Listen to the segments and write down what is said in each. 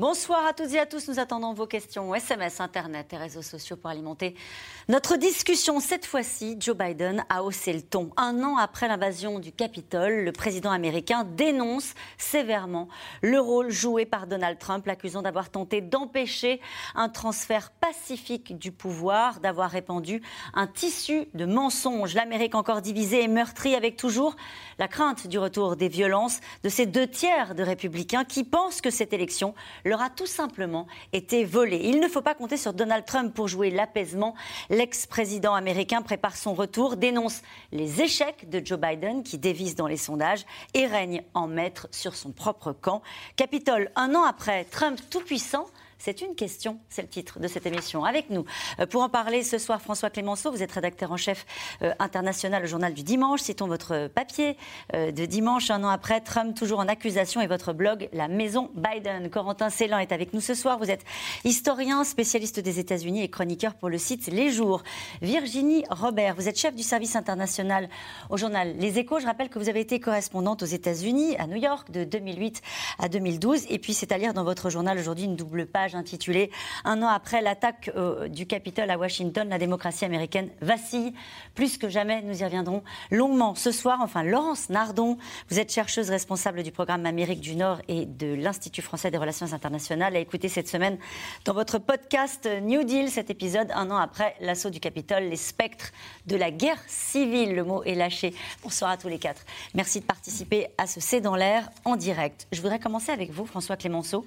Bonsoir à toutes et à tous. Nous attendons vos questions SMS, Internet et réseaux sociaux pour alimenter notre discussion. Cette fois-ci, Joe Biden a haussé le ton. Un an après l'invasion du Capitole, le président américain dénonce sévèrement le rôle joué par Donald Trump, l'accusant d'avoir tenté d'empêcher un transfert pacifique du pouvoir, d'avoir répandu un tissu de mensonges. L'Amérique encore divisée et meurtrie avec toujours la crainte du retour des violences de ces deux tiers de républicains qui pensent que cette élection leur a tout simplement été volée. Il ne faut pas compter sur Donald Trump pour jouer l'apaisement. L'ex-président américain prépare son retour, dénonce les échecs de Joe Biden qui dévise dans les sondages et règne en maître sur son propre camp. Capitole, un an après, Trump tout-puissant c'est une question, c'est le titre de cette émission. Avec nous, euh, pour en parler ce soir, François Clémenceau, vous êtes rédacteur en chef euh, international au journal du dimanche. Citons votre papier euh, de dimanche, un an après, Trump toujours en accusation et votre blog La Maison Biden. Corentin Célan est avec nous ce soir. Vous êtes historien, spécialiste des États-Unis et chroniqueur pour le site Les Jours. Virginie Robert, vous êtes chef du service international au journal Les Échos. Je rappelle que vous avez été correspondante aux États-Unis, à New York, de 2008 à 2012. Et puis, c'est à lire dans votre journal aujourd'hui une double page intitulé Un an après l'attaque euh, du Capitole à Washington, la démocratie américaine vacille. Plus que jamais, nous y reviendrons longuement ce soir. Enfin, Laurence Nardon, vous êtes chercheuse responsable du programme Amérique du Nord et de l'Institut français des relations internationales, a écouté cette semaine dans votre podcast New Deal cet épisode, un an après l'assaut du Capitole, les spectres de la guerre civile. Le mot est lâché. Bonsoir à tous les quatre. Merci de participer à ce C'est dans l'air en direct. Je voudrais commencer avec vous, François Clémenceau.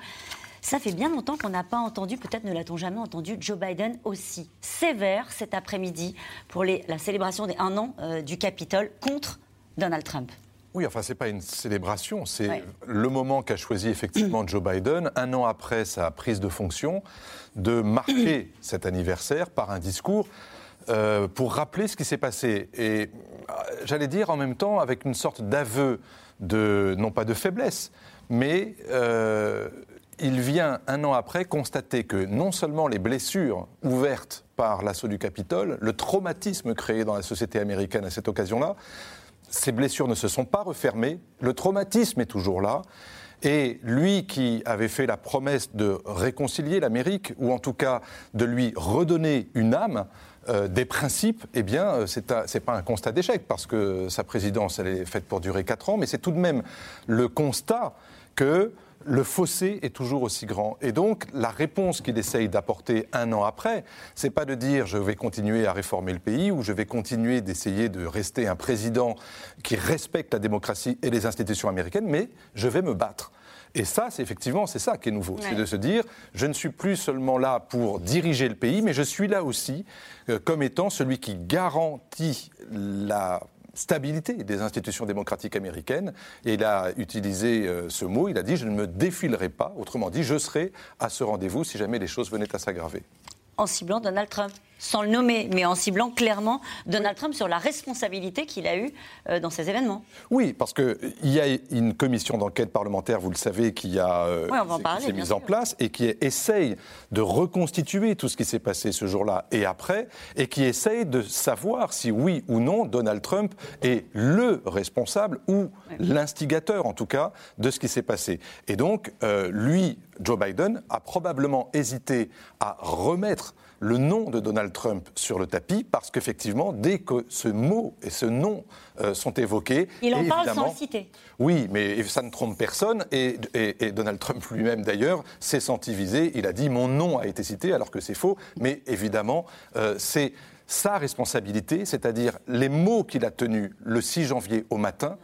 Ça fait bien longtemps qu'on n'a pas entendu, peut-être ne l'a-t-on jamais entendu, Joe Biden aussi sévère cet après-midi pour la célébration des un an euh, du Capitole contre Donald Trump. Oui, enfin, ce n'est pas une célébration, c'est le moment qu'a choisi effectivement Joe Biden, un an après sa prise de fonction, de marquer cet anniversaire par un discours euh, pour rappeler ce qui s'est passé. Et euh, j'allais dire en même temps avec une sorte d'aveu de, non pas de faiblesse, mais il vient un an après constater que non seulement les blessures ouvertes par l'assaut du Capitole, le traumatisme créé dans la société américaine à cette occasion-là, ces blessures ne se sont pas refermées, le traumatisme est toujours là. Et lui qui avait fait la promesse de réconcilier l'Amérique, ou en tout cas de lui redonner une âme, euh, des principes, eh bien, euh, ce n'est pas un constat d'échec, parce que sa présidence, elle est faite pour durer quatre ans, mais c'est tout de même le constat que le fossé est toujours aussi grand. Et donc, la réponse qu'il essaye d'apporter un an après, c'est pas de dire je vais continuer à réformer le pays ou je vais continuer d'essayer de rester un président qui respecte la démocratie et les institutions américaines, mais je vais me battre. Et ça, c'est effectivement, c'est ça qui est nouveau. C'est de se dire, je ne suis plus seulement là pour diriger le pays, mais je suis là aussi euh, comme étant celui qui garantit la stabilité des institutions démocratiques américaines. Et il a utilisé euh, ce mot, il a dit je ne me défilerai pas, autrement dit je serai à ce rendez-vous si jamais les choses venaient à s'aggraver. En ciblant Donald Trump sans le nommer, mais en ciblant clairement Donald Trump sur la responsabilité qu'il a eue euh, dans ces événements. Oui, parce qu'il y a une commission d'enquête parlementaire, vous le savez, qui a euh, s'est mise en place et qui essaye de reconstituer tout ce qui s'est passé ce jour-là et après, et qui essaye de savoir si oui ou non Donald Trump est le responsable ou l'instigateur, en tout cas, de ce qui s'est passé. Et donc, euh, lui, Joe Biden, a probablement hésité à remettre le nom de Donald Trump sur le tapis parce qu'effectivement, dès que ce mot et ce nom euh, sont évoqués. Il en parle sans le citer. Oui, mais ça ne trompe personne et, Donald Trump lui-même d'ailleurs s'est senti visé. Il a dit mon nom a été cité alors que c'est faux, mais évidemment, euh, c'est sa responsabilité, c'est-à-dire les mots qu'il a tenus le 6 janvier au matin,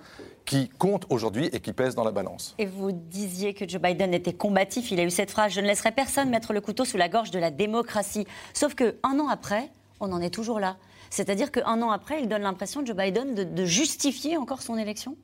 qui compte aujourd'hui et qui pèse dans la balance. Et vous disiez que Joe Biden était combatif. Il a eu cette phrase Je ne laisserai personne mettre le couteau sous la gorge de la démocratie. Sauf qu'un an après, on en est toujours là. C'est-à-dire qu'un an après, il donne l'impression, Joe Biden, de, justifier encore son élection?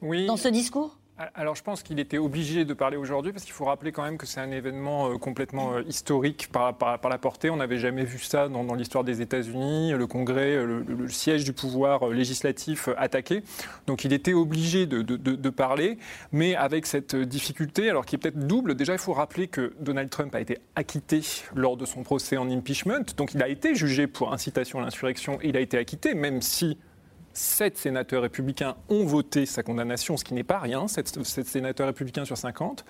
Oui. Dans ce discours? Alors je pense qu'il était obligé de parler aujourd'hui parce qu'il faut rappeler quand même que c'est un événement euh, complètement euh, historique par, la portée. On n'avait jamais vu ça dans, l'histoire des États-Unis, le Congrès, le, siège du pouvoir euh, législatif attaqué. Donc il était obligé de, parler, mais avec cette difficulté, alors qui est peut-être double. Déjà, il faut rappeler que Donald Trump a été acquitté lors de son procès en impeachment. Donc il a été jugé pour incitation à l'insurrection et il a été acquitté, même si sept sénateurs républicains ont voté sa condamnation, ce qui n'est pas rien, sept, sénateurs républicains sur 50.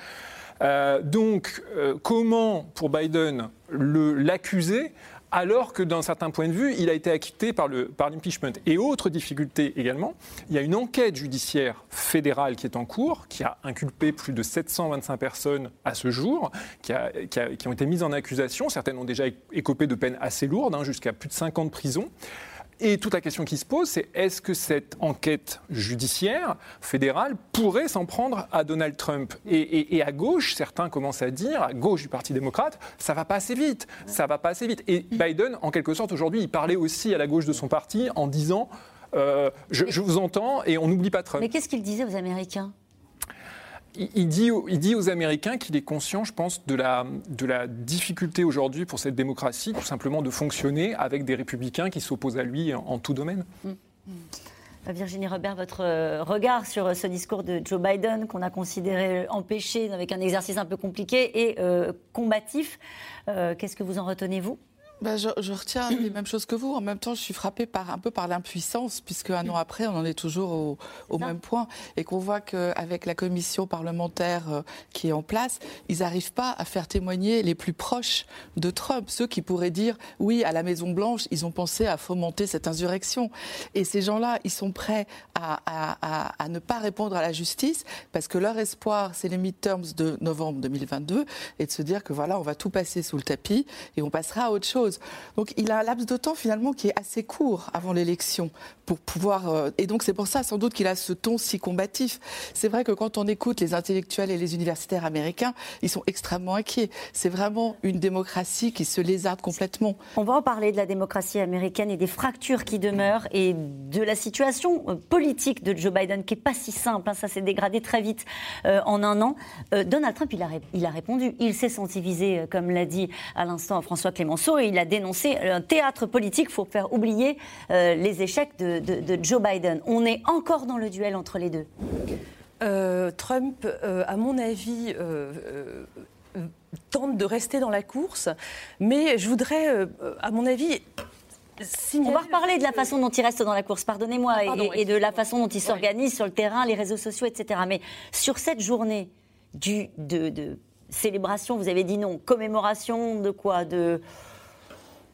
Euh, donc, euh, comment, pour Biden, l'accuser alors que d'un certain point de vue, il a été acquitté par l'impeachment? Et autre difficulté également, il y a une enquête judiciaire fédérale qui est en cours, qui a inculpé plus de 725 personnes à ce jour, qui, ont été mises en accusation. Certaines ont déjà écopé de peines assez lourdes, hein, jusqu'à plus de 5 ans de prison. Et toute la question qui se pose, c'est est-ce que cette enquête judiciaire fédérale pourrait s'en prendre à Donald Trump et, à gauche, certains commencent à dire, à gauche du Parti démocrate, ça va pas assez vite, ça va pas assez vite. Et Biden, en quelque sorte, aujourd'hui, il parlait aussi à la gauche de son parti en disant, euh, je vous entends et on n'oublie pas Trump. Mais qu'est-ce qu'il disait aux Américains? Il dit, aux Américains qu'il est conscient, je pense, de la, difficulté aujourd'hui pour cette démocratie, tout simplement de fonctionner avec des républicains qui s'opposent à lui en, tout domaine. Mm. Mm. Virginie Robert, votre euh, regard sur ce discours de Joe Biden qu'on a considéré empêché avec un exercice un peu compliqué et euh, combatif, euh, qu'est-ce que vous en retenez, vous? Bah, je, je, retiens les mêmes choses que vous. En même temps, je suis frappée par, un peu par l'impuissance, puisque un an après, on en est toujours au, au même point. Et qu'on voit qu'avec la commission parlementaire euh, qui est en place, ils n'arrivent pas à faire témoigner les plus proches de Trump, ceux qui pourraient dire oui, à la Maison-Blanche, ils ont pensé à fomenter cette insurrection. Et ces gens-là, ils sont prêts à, à, à, ne pas répondre à la justice, parce que leur espoir, c'est les midterms de novembre 2022, et de se dire que voilà, on va tout passer sous le tapis et on passera à autre chose. Donc il a un laps de temps finalement qui est assez court avant l'élection pour pouvoir. Euh, et donc c'est pour ça sans doute qu'il a ce ton si combatif. C'est vrai que quand on écoute les intellectuels et les universitaires américains, ils sont extrêmement inquiets. C'est vraiment une démocratie qui se lézarde complètement. On va en parler de la démocratie américaine et des fractures qui demeurent et de la situation euh, politique de Joe Biden qui est pas si simple. Hein. ça s'est dégradé très vite euh, en un an. Donald Trump, il a, il a répondu. Il s'est senti visé, comme l'a dit à l'instant François Clémenceau, et il a dénoncé un théâtre politique pour faire oublier les échecs de, de, Joe Biden. On est encore dans le duel entre les deux. Euh, Trump, euh, à mon avis, euh, tente de rester dans la course, mais je voudrais, à mon avis, On va reparler de la façon dont il reste dans la course, pardonnez-moi, et, de la façon dont il s'organise sur le terrain, les réseaux sociaux, etc. Mais sur cette journée du, de, de célébration, vous avez dit non, commémoration de quoi? De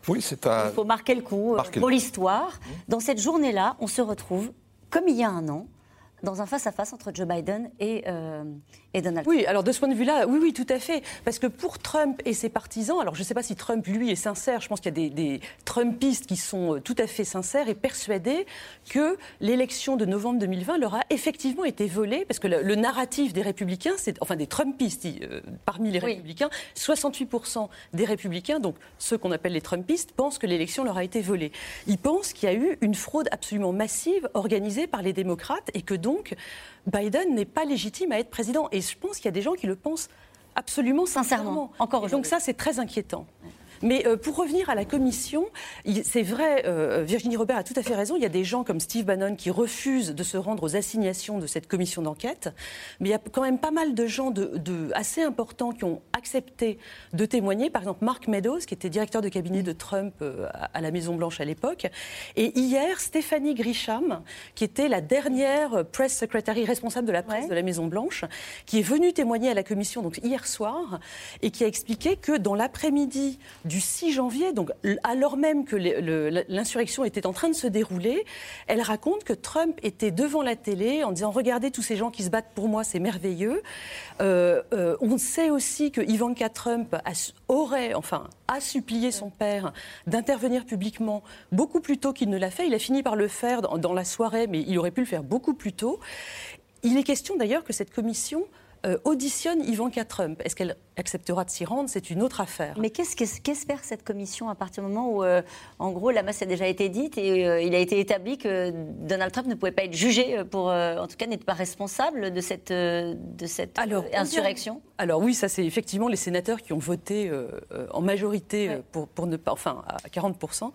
oui, c'est un... Il faut marquer le coup euh, pour l'histoire. Dans cette journée-là, on se retrouve, comme il y a un an, dans un face-à-face entre Joe Biden et, euh, et, Donald Trump. Oui, alors de ce point de vue-là, oui, oui, tout à fait. Parce que pour Trump et ses partisans, alors je ne sais pas si Trump, lui, est sincère, je pense qu'il y a des, Trumpistes qui sont euh, tout à fait sincères et persuadés que l'élection de novembre 2020 leur a effectivement été volée, parce que le, narratif des républicains, c'est, enfin des Trumpistes, euh, parmi les républicains, 68% des républicains, donc ceux qu'on appelle les Trumpistes, pensent que l'élection leur a été volée. Ils pensent qu'il y a eu une fraude absolument massive organisée par les démocrates et que donc donc, Biden n'est pas légitime à être président. Et je pense qu'il y a des gens qui le pensent absolument sincèrement. Encore donc ça, c'est très inquiétant. Mais euh, pour revenir à la commission, c'est vrai, euh, Virginie Robert a tout à fait raison. Il y a des gens comme Steve Bannon qui refusent de se rendre aux assignations de cette commission d'enquête. Mais il y a quand même pas mal de gens de, assez importants qui ont accepté de témoigner. Par exemple, Mark Meadows, qui était directeur de cabinet de Trump euh, à la Maison-Blanche à l'époque. Et hier, Stéphanie Grisham, qui était la dernière press secretary responsable de la presse de la Maison-Blanche, qui est venue témoigner à la commission donc hier soir et qui a expliqué que dans l'après-midi du 6 janvier, donc alors même que l'insurrection était en train de se dérouler, elle raconte que Trump était devant la télé en disant Regardez tous ces gens qui se battent pour moi, c'est merveilleux. Euh, euh, on sait aussi que Ivanka Trump aurait, enfin, a supplié son père d'intervenir publiquement beaucoup plus tôt qu'il ne l'a fait. Il a fini par le faire dans, dans la soirée, mais il aurait pu le faire beaucoup plus tôt. Il est question d'ailleurs que cette commission euh, auditionne Ivanka Trump. Est-ce qu'elle acceptera de s'y rendre? C'est une autre affaire. Mais qu'est-ce qu'espère cette commission à partir du moment où, euh, en gros, la masse a déjà été dite et euh, il a été établi que Donald Trump ne pouvait pas être jugé pour, en tout cas, n'être pas responsable de cette, de cette insurrection? Alors oui, ça c'est effectivement les sénateurs qui ont voté en majorité pour, pour ne pas, enfin à 40%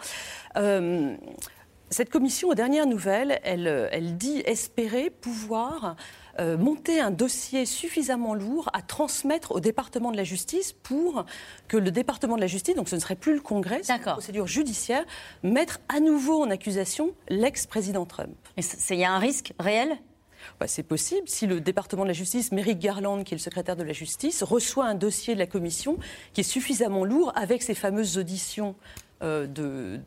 cette commission, aux dernières nouvelles, elle, elle dit espérer pouvoir euh, monter un dossier suffisamment lourd à transmettre au département de la justice pour que le département de la justice, donc ce ne serait plus le Congrès, c'est une procédure judiciaire, mettre à nouveau en accusation l'ex-président Trump. Il y a un risque réel? Bah, c'est possible. Si le département de la justice, Merrick Garland, qui est le secrétaire de la justice, reçoit un dossier de la commission qui est suffisamment lourd avec ces fameuses auditions euh, de,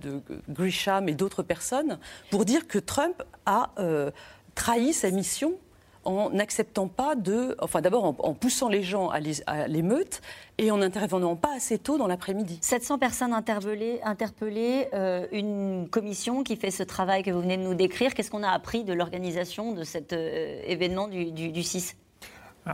Grisham et d'autres personnes pour dire que Trump a euh, trahi sa mission en n'acceptant pas de. Enfin, d'abord en, poussant les gens à l'émeute et en n'intervenant pas assez tôt dans l'après-midi. 700 personnes interpellées, interpellées euh, une commission qui fait ce travail que vous venez de nous décrire. Qu'est-ce qu'on a appris de l'organisation de cet euh, événement du, du 6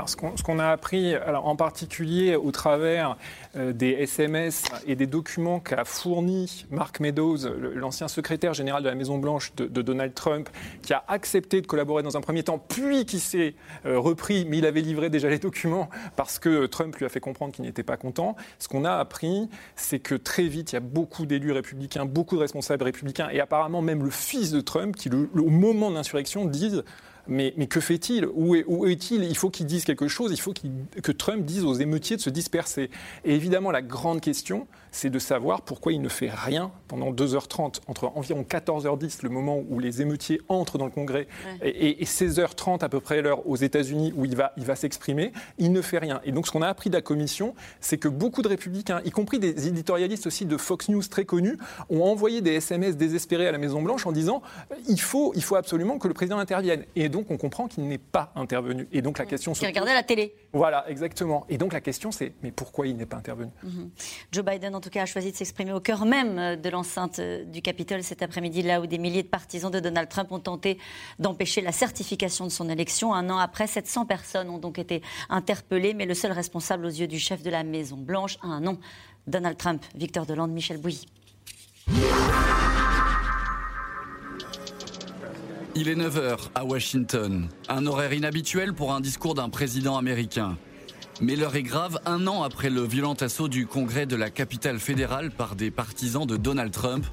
ce qu'on a appris, en particulier au travers euh, des SMS et des documents qu'a fourni Mark Meadows, l'ancien secrétaire général de la Maison-Blanche de, Donald Trump, qui a accepté de collaborer dans un premier temps, puis qui s'est euh, repris, mais il avait livré déjà les documents parce que Trump lui a fait comprendre qu'il n'était pas content. Ce qu'on a appris, c'est que très vite, il y a beaucoup d'élus républicains, beaucoup de responsables républicains, et apparemment même le fils de Trump, qui, au moment de l'insurrection, disent mais, que fait-il? Où, est, il Il faut qu'il dise quelque chose, il faut que Trump dise aux émeutiers de se disperser. Et évidemment, la grande question, c'est de savoir pourquoi il ne fait rien pendant 2h30, entre environ 14h10, le moment où les émeutiers entrent dans le Congrès, et, 16h30 à peu près l'heure aux États-Unis où il va, il va s'exprimer, il ne fait rien. Et donc ce qu'on a appris de la commission, c'est que beaucoup de républicains, y compris des éditorialistes aussi de Fox News très connus, ont envoyé des SMS désespérés à la Maison-Blanche en disant il faut, il faut absolument que le président intervienne. Et donc on comprend qu'il n'est pas intervenu. Et donc la question se. Qui regardait la télé. Voilà, exactement. Et donc la question c'est mais pourquoi il n'est pas intervenu? Mhm. Joe Biden, en tout cas, a choisi de s'exprimer au cœur même euh, de l'enceinte euh, du Capitole cet après-midi, là où des milliers de partisans de Donald Trump ont tenté d'empêcher la certification de son élection. Un an après, 700 personnes ont donc été interpellées, mais le seul responsable aux yeux du chef de la Maison-Blanche a un nom Donald Trump, Victor Delande, Michel Bouilly. Il est 9h à Washington, un horaire inhabituel pour un discours d'un président américain. Mais l'heure est grave un an après le violent assaut du Congrès de la capitale fédérale par des partisans de Donald Trump.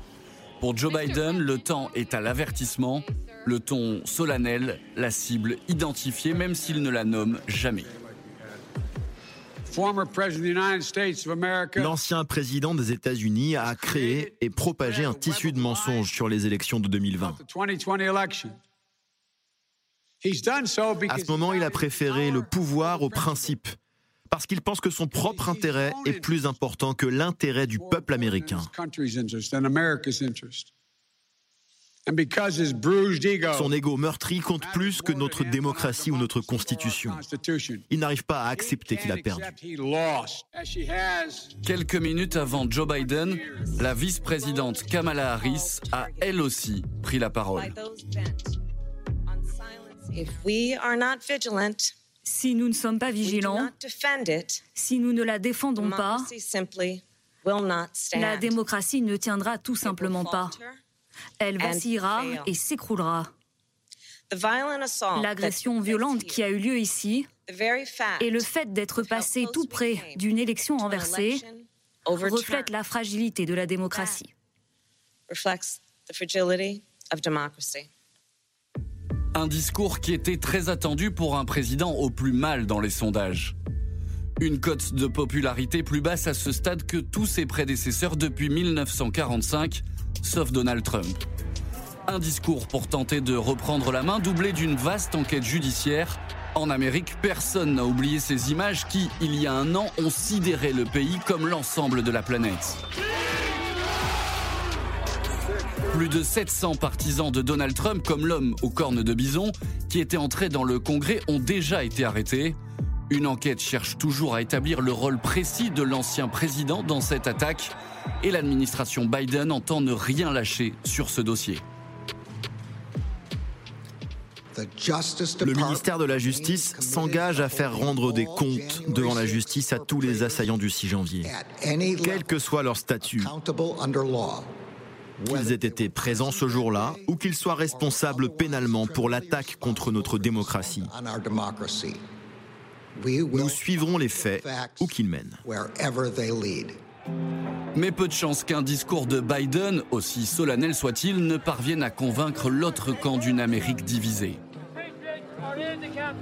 Pour Joe Biden, le temps est à l'avertissement, le ton solennel, la cible identifiée même s'il ne la nomme jamais. L'ancien président des États-Unis a créé et propagé un tissu de mensonges sur les élections de 2020. À ce moment, il a préféré le pouvoir au principe parce qu'il pense que son propre intérêt est plus important que l'intérêt du peuple américain. Son ego meurtri compte plus que notre démocratie ou notre constitution. Il n'arrive pas à accepter qu'il a perdu. Quelques minutes avant Joe Biden, la vice-présidente Kamala Harris a elle aussi pris la parole. Si nous ne sommes pas vigilants, si nous ne la défendons pas, la démocratie ne tiendra tout simplement pas. Elle vacillera et s'écroulera. L'agression violente qui a eu lieu ici et le fait d'être passé tout près d'une élection renversée reflète la fragilité de la démocratie. Un discours qui était très attendu pour un président au plus mal dans les sondages. Une cote de popularité plus basse à ce stade que tous ses prédécesseurs depuis 1945, sauf Donald Trump. Un discours pour tenter de reprendre la main, doublé d'une vaste enquête judiciaire. En Amérique, personne n'a oublié ces images qui, il y a un an, ont sidéré le pays comme l'ensemble de la planète. Plus de 700 partisans de Donald Trump, comme l'homme aux cornes de bison, qui était entré dans le Congrès, ont déjà été arrêtés. Une enquête cherche toujours à établir le rôle précis de l'ancien président dans cette attaque et l'administration Biden entend ne rien lâcher sur ce dossier. Le ministère de la Justice s'engage à faire rendre des comptes devant la justice à tous les assaillants du 6 janvier, quel que soit leur statut, qu'ils aient été présents ce jour-là ou qu'ils soient responsables pénalement pour l'attaque contre notre démocratie. Nous suivrons les faits où qu'ils mènent. Mais peu de chance qu'un discours de Biden, aussi solennel soit-il, ne parvienne à convaincre l'autre camp d'une Amérique divisée.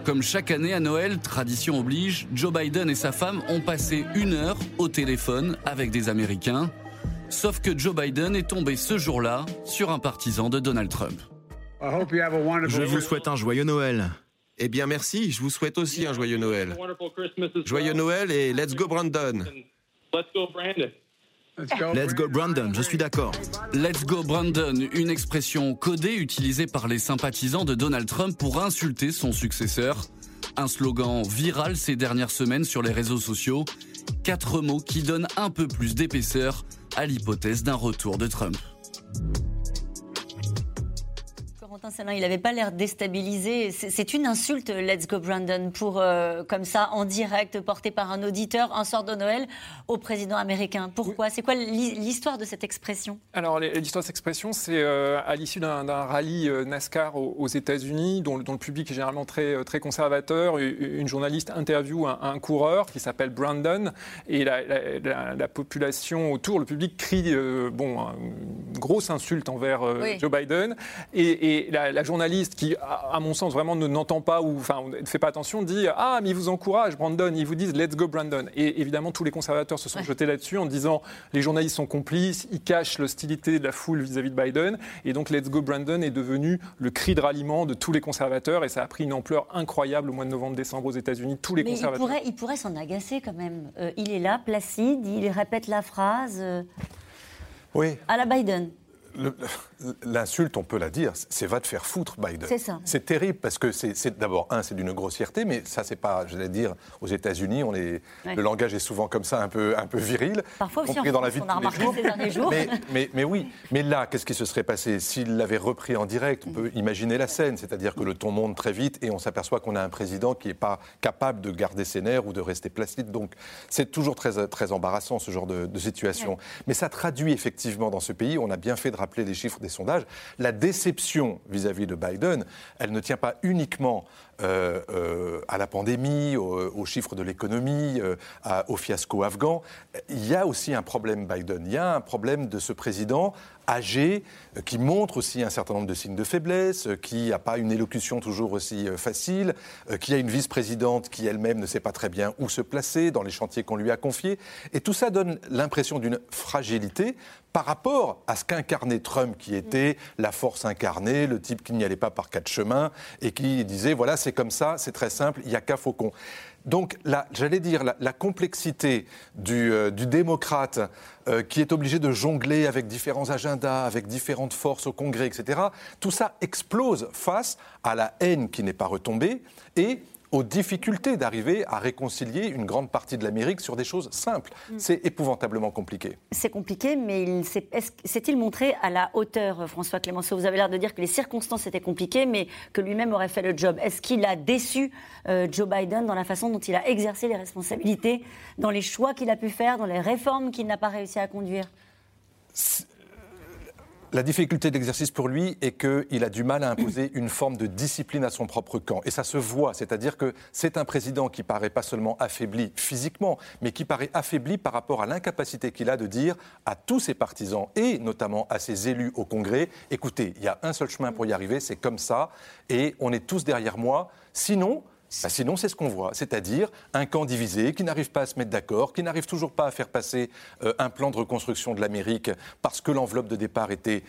Comme chaque année à Noël, tradition oblige, Joe Biden et sa femme ont passé une heure au téléphone avec des Américains. Sauf que Joe Biden est tombé ce jour-là sur un partisan de Donald Trump. Je vous souhaite un joyeux Noël. Eh bien merci, je vous souhaite aussi un joyeux Noël. Joyeux Noël et let's go Brandon. Let's go Brandon, je suis d'accord. Let's go Brandon, une expression codée utilisée par les sympathisants de Donald Trump pour insulter son successeur. Un slogan viral ces dernières semaines sur les réseaux sociaux. Quatre mots qui donnent un peu plus d'épaisseur à l'hypothèse d'un retour de Trump il n'avait pas l'air déstabilisé. C'est une insulte, Let's Go Brandon, pour, euh, comme ça, en direct, porté par un auditeur, un soir de Noël, au président américain. Pourquoi? C'est quoi l'histoire de cette expression? Alors, l'histoire de cette expression, c'est euh, à l'issue d'un rallye euh, NASCAR aux, États-Unis, dont, le public est généralement très, très conservateur. Une journaliste interviewe un, coureur qui s'appelle Brandon, et la, population autour, le public crie bon, une grosse insulte envers Joe Biden. et la, journaliste qui, à, mon sens, vraiment ne n'entend pas ou enfin ne fait pas attention, dit ah mais ils vous encouragent Brandon, ils vous disent let's go Brandon. Et évidemment tous les conservateurs se sont jetés là-dessus en disant les journalistes sont complices, ils cachent l'hostilité de la foule vis-à-vis de Biden. Et donc let's go Brandon est devenu le cri de ralliement de tous les conservateurs et ça a pris une ampleur incroyable au mois de novembre-décembre aux États-Unis. Tous les conservateurs. Il pourrait, il pourrait s'en agacer quand même. Euh, il est là, placide, il répète la phrase. Euh, oui. À la Biden. L'insulte, on peut la dire, c'est va te faire foutre, Biden. C'est ça. C'est terrible parce que c'est d'abord, un, c'est d'une grossièreté, mais ça, c'est pas, je vais dire, aux États-Unis, on est, le langage est souvent comme ça, un peu, un peu viril. Parfois aussi compris dans la vie on a remarqué ces derniers jours. Mais, mais, oui, mais là, qu'est-ce qui se serait passé S'il l'avait repris en direct, on peut imaginer la scène, c'est-à-dire que le ton monte très vite et on s'aperçoit qu'on a un président qui n'est pas capable de garder ses nerfs ou de rester placide. Donc, c'est toujours très, très embarrassant, ce genre de, situation. Mais ça traduit effectivement dans ce pays, on a bien fait de rappeler les chiffres des sondages, la déception vis-à-vis de Biden, elle ne tient pas uniquement euh, euh, à la pandémie, aux, chiffres de l'économie, euh, au fiasco afghan. Il y a aussi un problème Biden. Il y a un problème de ce président âgé, qui montre aussi un certain nombre de signes de faiblesse, qui n'a pas une élocution toujours aussi facile, qui a une vice-présidente qui elle-même ne sait pas très bien où se placer dans les chantiers qu'on lui a confiés. Et tout ça donne l'impression d'une fragilité par rapport à ce qu'incarnait Trump, qui était la force incarnée, le type qui n'y allait pas par quatre chemins et qui disait voilà, c'est comme ça, c'est très simple, il n'y a qu'à Faucon. Donc, j'allais dire, la, complexité du, euh, démocrate euh, qui est obligé de jongler avec différents agendas, avec différentes forces au Congrès, etc., tout ça explose face à la haine qui n'est pas retombée et aux difficultés d'arriver à réconcilier une grande partie de l'Amérique sur des choses simples. Mm. C'est épouvantablement compliqué. C'est compliqué, mais s'est-il montré à la hauteur, François Clémenceau? Vous avez l'air de dire que les circonstances étaient compliquées, mais que lui-même aurait fait le job. Est-ce qu'il a déçu euh, Joe Biden dans la façon dont il a exercé les responsabilités, dans les choix qu'il a pu faire, dans les réformes qu'il n'a pas réussi à conduire? La difficulté d'exercice pour lui est qu'il a du mal à imposer une forme de discipline à son propre camp. Et ça se voit, c'est-à-dire que c'est un président qui paraît pas seulement affaibli physiquement, mais qui paraît affaibli par rapport à l'incapacité qu'il a de dire à tous ses partisans et notamment à ses élus au Congrès, écoutez, il y a un seul chemin pour y arriver, c'est comme ça, et on est tous derrière moi. Sinon, bah, sinon, c'est ce qu'on voit, c'est-à-dire un camp divisé qui n'arrive pas à se mettre d'accord, qui n'arrive toujours pas à faire passer euh, un plan de reconstruction de l'Amérique parce que l'enveloppe de départ était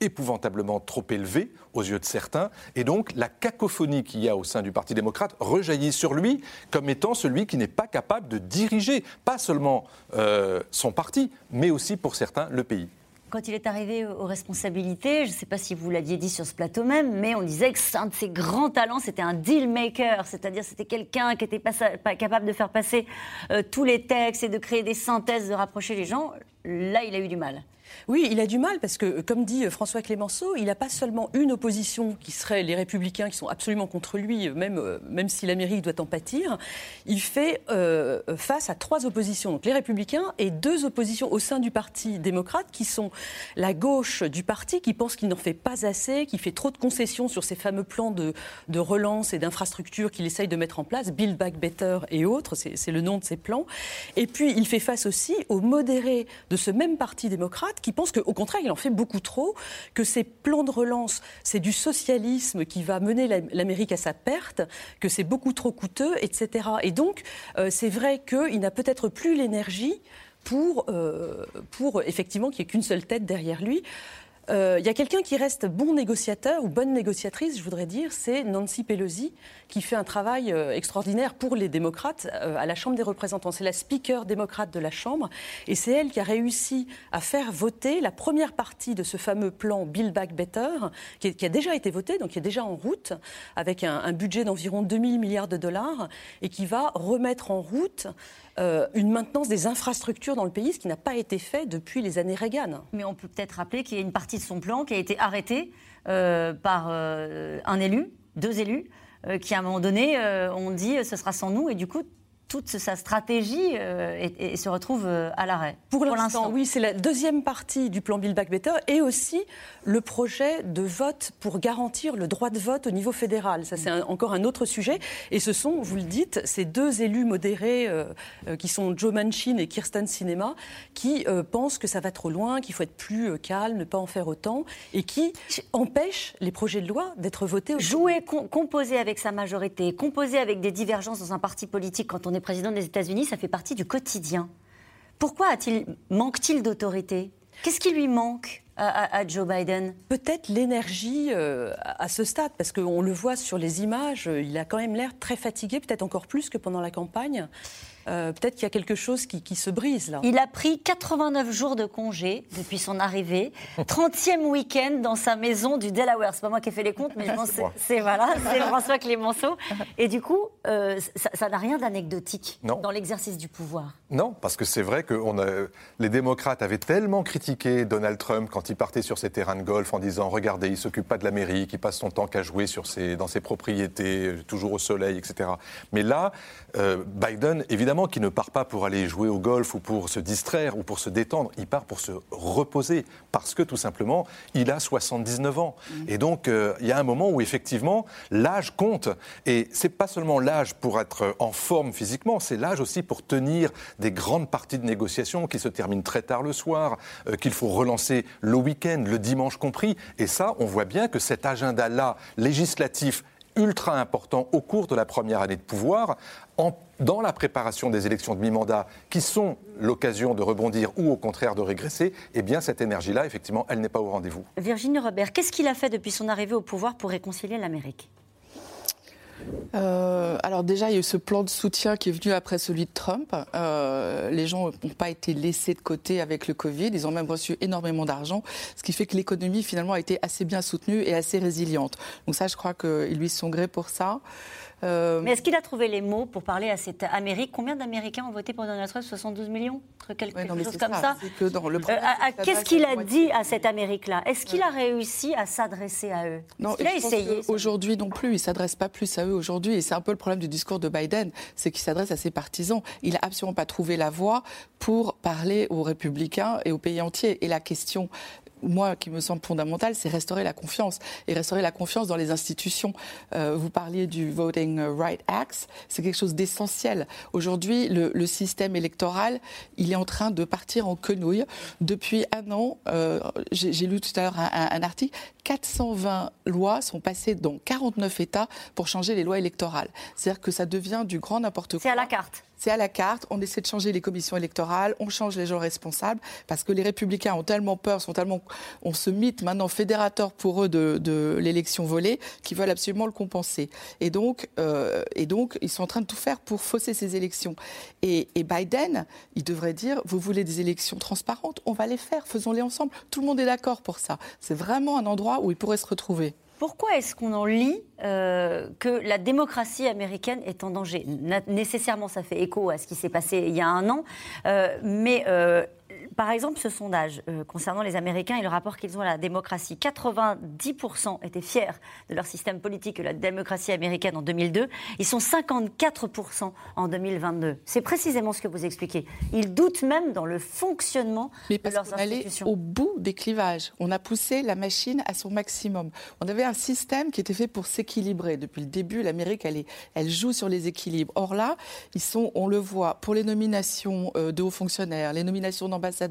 épouvantablement trop élevée aux yeux de certains. Et donc, la cacophonie qu'il y a au sein du Parti démocrate rejaillit sur lui comme étant celui qui n'est pas capable de diriger, pas seulement euh, son parti, mais aussi, pour certains, le pays. Quand il est arrivé aux responsabilités, je ne sais pas si vous l'aviez dit sur ce plateau même, mais on disait que un de ses grands talents, c'était un deal maker, c'est-à-dire c'était quelqu'un qui n'était pas, capable de faire passer euh, tous les textes et de créer des synthèses, de rapprocher les gens. là, il a eu du mal. Oui, il a du mal parce que, comme dit François Clémenceau, il n'a pas seulement une opposition qui serait les républicains qui sont absolument contre lui, même, euh, même si l'Amérique doit en pâtir. Il fait euh, face à trois oppositions, donc les républicains et deux oppositions au sein du Parti démocrate qui sont la gauche du parti qui pense qu'il n'en fait pas assez, qui fait trop de concessions sur ces fameux plans de, de relance et d'infrastructure qu'il essaye de mettre en place, Build Back Better et autres, c'est le nom de ces plans. Et puis il fait face aussi aux modérés de ce même Parti démocrate qui pense qu'au contraire, il en fait beaucoup trop, que ces plans de relance, c'est du socialisme qui va mener l'Amérique à sa perte, que c'est beaucoup trop coûteux, etc. Et donc, euh, c'est vrai qu'il n'a peut-être plus l'énergie pour, euh, pour effectivement qu'il n'y ait qu'une seule tête derrière lui. Euh, il y a quelqu'un qui reste bon négociateur ou bonne négociatrice, je voudrais dire, c'est Nancy Pelosi, qui fait un travail euh, extraordinaire pour les démocrates euh, à la Chambre des représentants. C'est la speaker démocrate de la Chambre, et c'est elle qui a réussi à faire voter la première partie de ce fameux plan Build Back Better, qui, a déjà été voté, donc qui est déjà en route, avec un, un budget d'environ 2000 milliards de dollars, et qui va remettre en route euh, une maintenance des infrastructures dans le pays, ce qui n'a pas été fait depuis les années Reagan. Mais on peut peut-être rappeler qu'il y a une partie de son plan qui a été arrêtée euh, par euh, un élu, deux élus, qui à un moment donné ont dit ce sera sans nous, et du coup toute sa stratégie euh, et, se retrouve euh, à l'arrêt. Pour, l'instant, oui, c'est la deuxième partie du plan Build Back Better et aussi le projet de vote pour garantir le droit de vote au niveau fédéral. Ça, c'est encore un autre sujet. Et ce sont, vous le dites, ces deux élus modérés euh, qui sont Joe Manchin et Kirsten Sinema qui pensent que ça va trop loin, qu'il faut être plus calme, ne pas en faire autant et qui empêchent les projets de loi d'être votés. Jouer, composer avec sa majorité, composer avec des divergences dans un parti politique quand on est président des États-Unis, ça fait partie du quotidien. Pourquoi manque-t-il d'autorité? Qu'est-ce qui lui manque à, Joe Biden? Peut-être l'énergie euh, à ce stade, parce qu'on le voit sur les images, il a quand même l'air très fatigué, peut-être encore plus que pendant la campagne. Euh, peut-être qu'il y a quelque chose qui, se brise là. Il a pris 89 jours de congé depuis son arrivée, 30e week-end dans sa maison du Delaware. C'est pas moi qui ai fait les comptes, mais je pense que c'est voilà, c'est François Clémenceau. Et du coup, euh, ça n'a rien d'anecdotique dans l'exercice du pouvoir. Non, parce que c'est vrai que a, les démocrates avaient tellement critiqué Donald Trump quand il partait sur ses terrains de golf en disant regardez, il s'occupe pas de l'Amérique, il passe son temps qu'à jouer sur ses, dans ses propriétés, toujours au soleil, etc. Mais là, euh, Biden, évidemment évidemment qu'il ne part pas pour aller jouer au golf ou pour se distraire ou pour se détendre. Il part pour se reposer parce que tout simplement, il a 79 ans. Et donc, euh, il y a un moment où effectivement, l'âge compte. Et c'est pas seulement l'âge pour être en forme physiquement, c'est l'âge aussi pour tenir des grandes parties de négociations qui se terminent très tard le soir, euh, qu'il faut relancer le week-end, le dimanche compris. Et ça, on voit bien que cet agenda-là, législatif, ultra important au cours de la première année de pouvoir, dans la préparation des élections de mi-mandat, qui sont l'occasion de rebondir ou au contraire de régresser, eh bien cette énergie-là, effectivement, elle n'est pas au rendez-vous. Virginie Robert, qu'est-ce qu'il a fait depuis son arrivée au pouvoir pour réconcilier l'Amérique? Euh, alors déjà, il y a eu ce plan de soutien qui est venu après celui de Trump. Euh, les gens n'ont pas été laissés de côté avec le Covid. Ils ont même reçu énormément d'argent, ce qui fait que l'économie finalement a été assez bien soutenue et assez résiliente. Donc ça, je crois qu'ils lui sont gré pour ça. Euh, Mais est-ce qu'il a trouvé les mots pour parler à cette Amérique? Combien d'Américains ont voté pour Donald Trump? 72 millions? Quelque chose comme ça. Qu'est-ce qu'il a dit à cette Amérique-là? Est-ce qu'il a réussi à s'adresser à eux? Non, il a essayé. Aujourd'hui non plus, il ne s'adresse pas plus à eux aujourd'hui. Et c'est un peu le problème du discours de Biden, c'est qu'il s'adresse à ses partisans. Il n'a absolument pas trouvé la voie pour parler aux républicains et au pays entier. Et la question moi, qui me semble fondamental, c'est restaurer la confiance et restaurer la confiance dans les institutions. Euh, vous parliez du Voting Right Act, c'est quelque chose d'essentiel. Aujourd'hui, le, le, système électoral, il est en train de partir en quenouille. Depuis un an, euh, j'ai lu tout à l'heure un, un, article, 420 lois sont passées dans 49 États pour changer les lois électorales. C'est-à-dire que ça devient du grand n'importe quoi. C'est à la carte c'est à la carte. On essaie de changer les commissions électorales, on change les gens responsables parce que les républicains ont tellement peur, sont tellement, on se mythe maintenant fédérateur pour eux de, l'élection volée qu'ils veulent absolument le compenser. Et donc, euh, et donc, ils sont en train de tout faire pour fausser ces élections. Et, et Biden, il devrait dire vous voulez des élections transparentes, on va les faire, faisons-les ensemble. Tout le monde est d'accord pour ça. C'est vraiment un endroit où il pourrait se retrouver. Pourquoi est-ce qu'on en lit euh, que la démocratie américaine est en danger? Nécessairement, ça fait écho à ce qui s'est passé il y a un an, euh, mais euh, par exemple, ce sondage concernant les Américains et le rapport qu'ils ont à la démocratie, 90% étaient fiers de leur système politique et de la démocratie américaine en 2002. Ils sont 54% en 2022. C'est précisément ce que vous expliquez. Ils doutent même dans le fonctionnement Mais parce de leurs institutions. Allait au bout des clivages. On a poussé la machine à son maximum. On avait un système qui était fait pour s'équilibrer. Depuis le début, l'Amérique, elle, elle joue sur les équilibres. Or là, ils sont, on le voit, pour les nominations euh, de hauts fonctionnaires, les nominations d'ambassadeurs,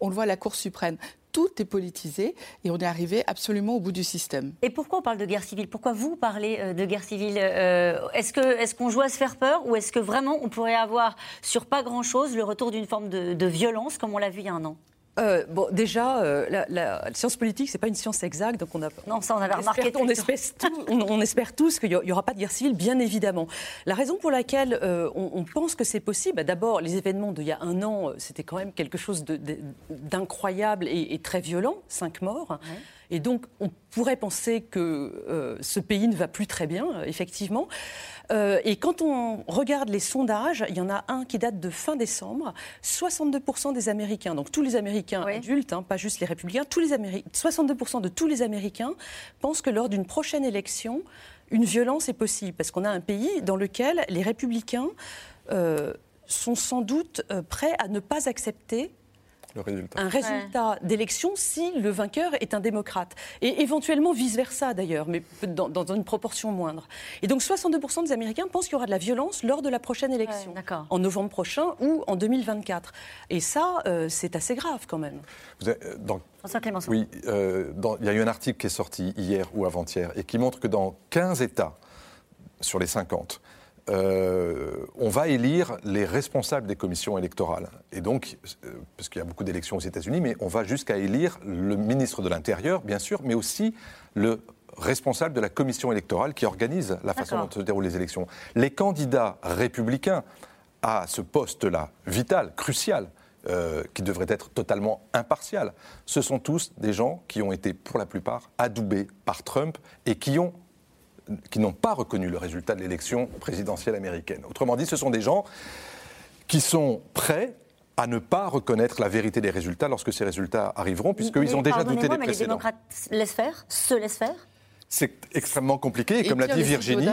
on le voit à la Cour suprême, tout est politisé et on est arrivé absolument au bout du système. Et pourquoi on parle de guerre civile? Pourquoi vous parlez euh, de guerre civile euh, Est-ce qu'on joue à se faire peur ou est-ce que vraiment on pourrait avoir sur pas grand-chose le retour d'une forme de, de violence comme on l'a vu il y a un an? Euh, bon, déjà, euh, la, science politique, c'est pas une science exacte, donc on a. Non, ça on avait remarqué. On espère, on, espère tous qu'il n'y aura pas de guerre civile, bien évidemment. La raison pour laquelle euh, on, pense que c'est possible, bah, d'abord, les événements d'il y a un an, c'était quand même quelque chose d'incroyable et, très violent, cinq morts. Et donc, on pourrait penser que ce pays ne va plus très bien, effectivement. Euh, et quand on regarde les sondages, il y en a un qui date de fin décembre. 62% des Américains, donc tous les Américains adultes, hein, pas juste les républicains, tous les 62% de tous les Américains pensent que lors d'une prochaine élection, une violence est possible. Parce qu'on a un pays dans lequel les républicains euh, sont sans doute euh, prêts à ne pas accepter un résultat d'élection si le vainqueur est un démocrate. Et éventuellement vice-versa d'ailleurs, mais dans, une proportion moindre. Et donc 62% des Américains pensent qu'il y aura de la violence lors de la prochaine élection, en novembre prochain ou en 2024. Et ça, euh, c'est assez grave quand même. Vous avez, euh, François Oui, euh, il y a eu un article qui est sorti hier ou avant-hier et qui montre que dans 15 États sur les 50, euh, on va élire les responsables des commissions électorales. Et donc, euh, parce qu'il y a beaucoup d'élections aux États-Unis, mais on va jusqu'à élire le ministre de l'Intérieur, bien sûr, mais aussi le responsable de la commission électorale qui organise la façon dont se déroulent les élections. Les candidats républicains à ce poste-là, vital, crucial, euh, qui devrait être totalement impartial, ce sont tous des gens qui ont été, pour la plupart, adoubés par Trump et qui ont qui n'ont pas reconnu le résultat de l'élection présidentielle américaine. Autrement dit, ce sont des gens qui sont prêts à ne pas reconnaître la vérité des résultats lorsque ces résultats arriveront, puisqu'ils ont déjà douté des mais Les démocrates laissent faire, se laissent faire c'est extrêmement compliqué. Et, comme l'a dit Virginie,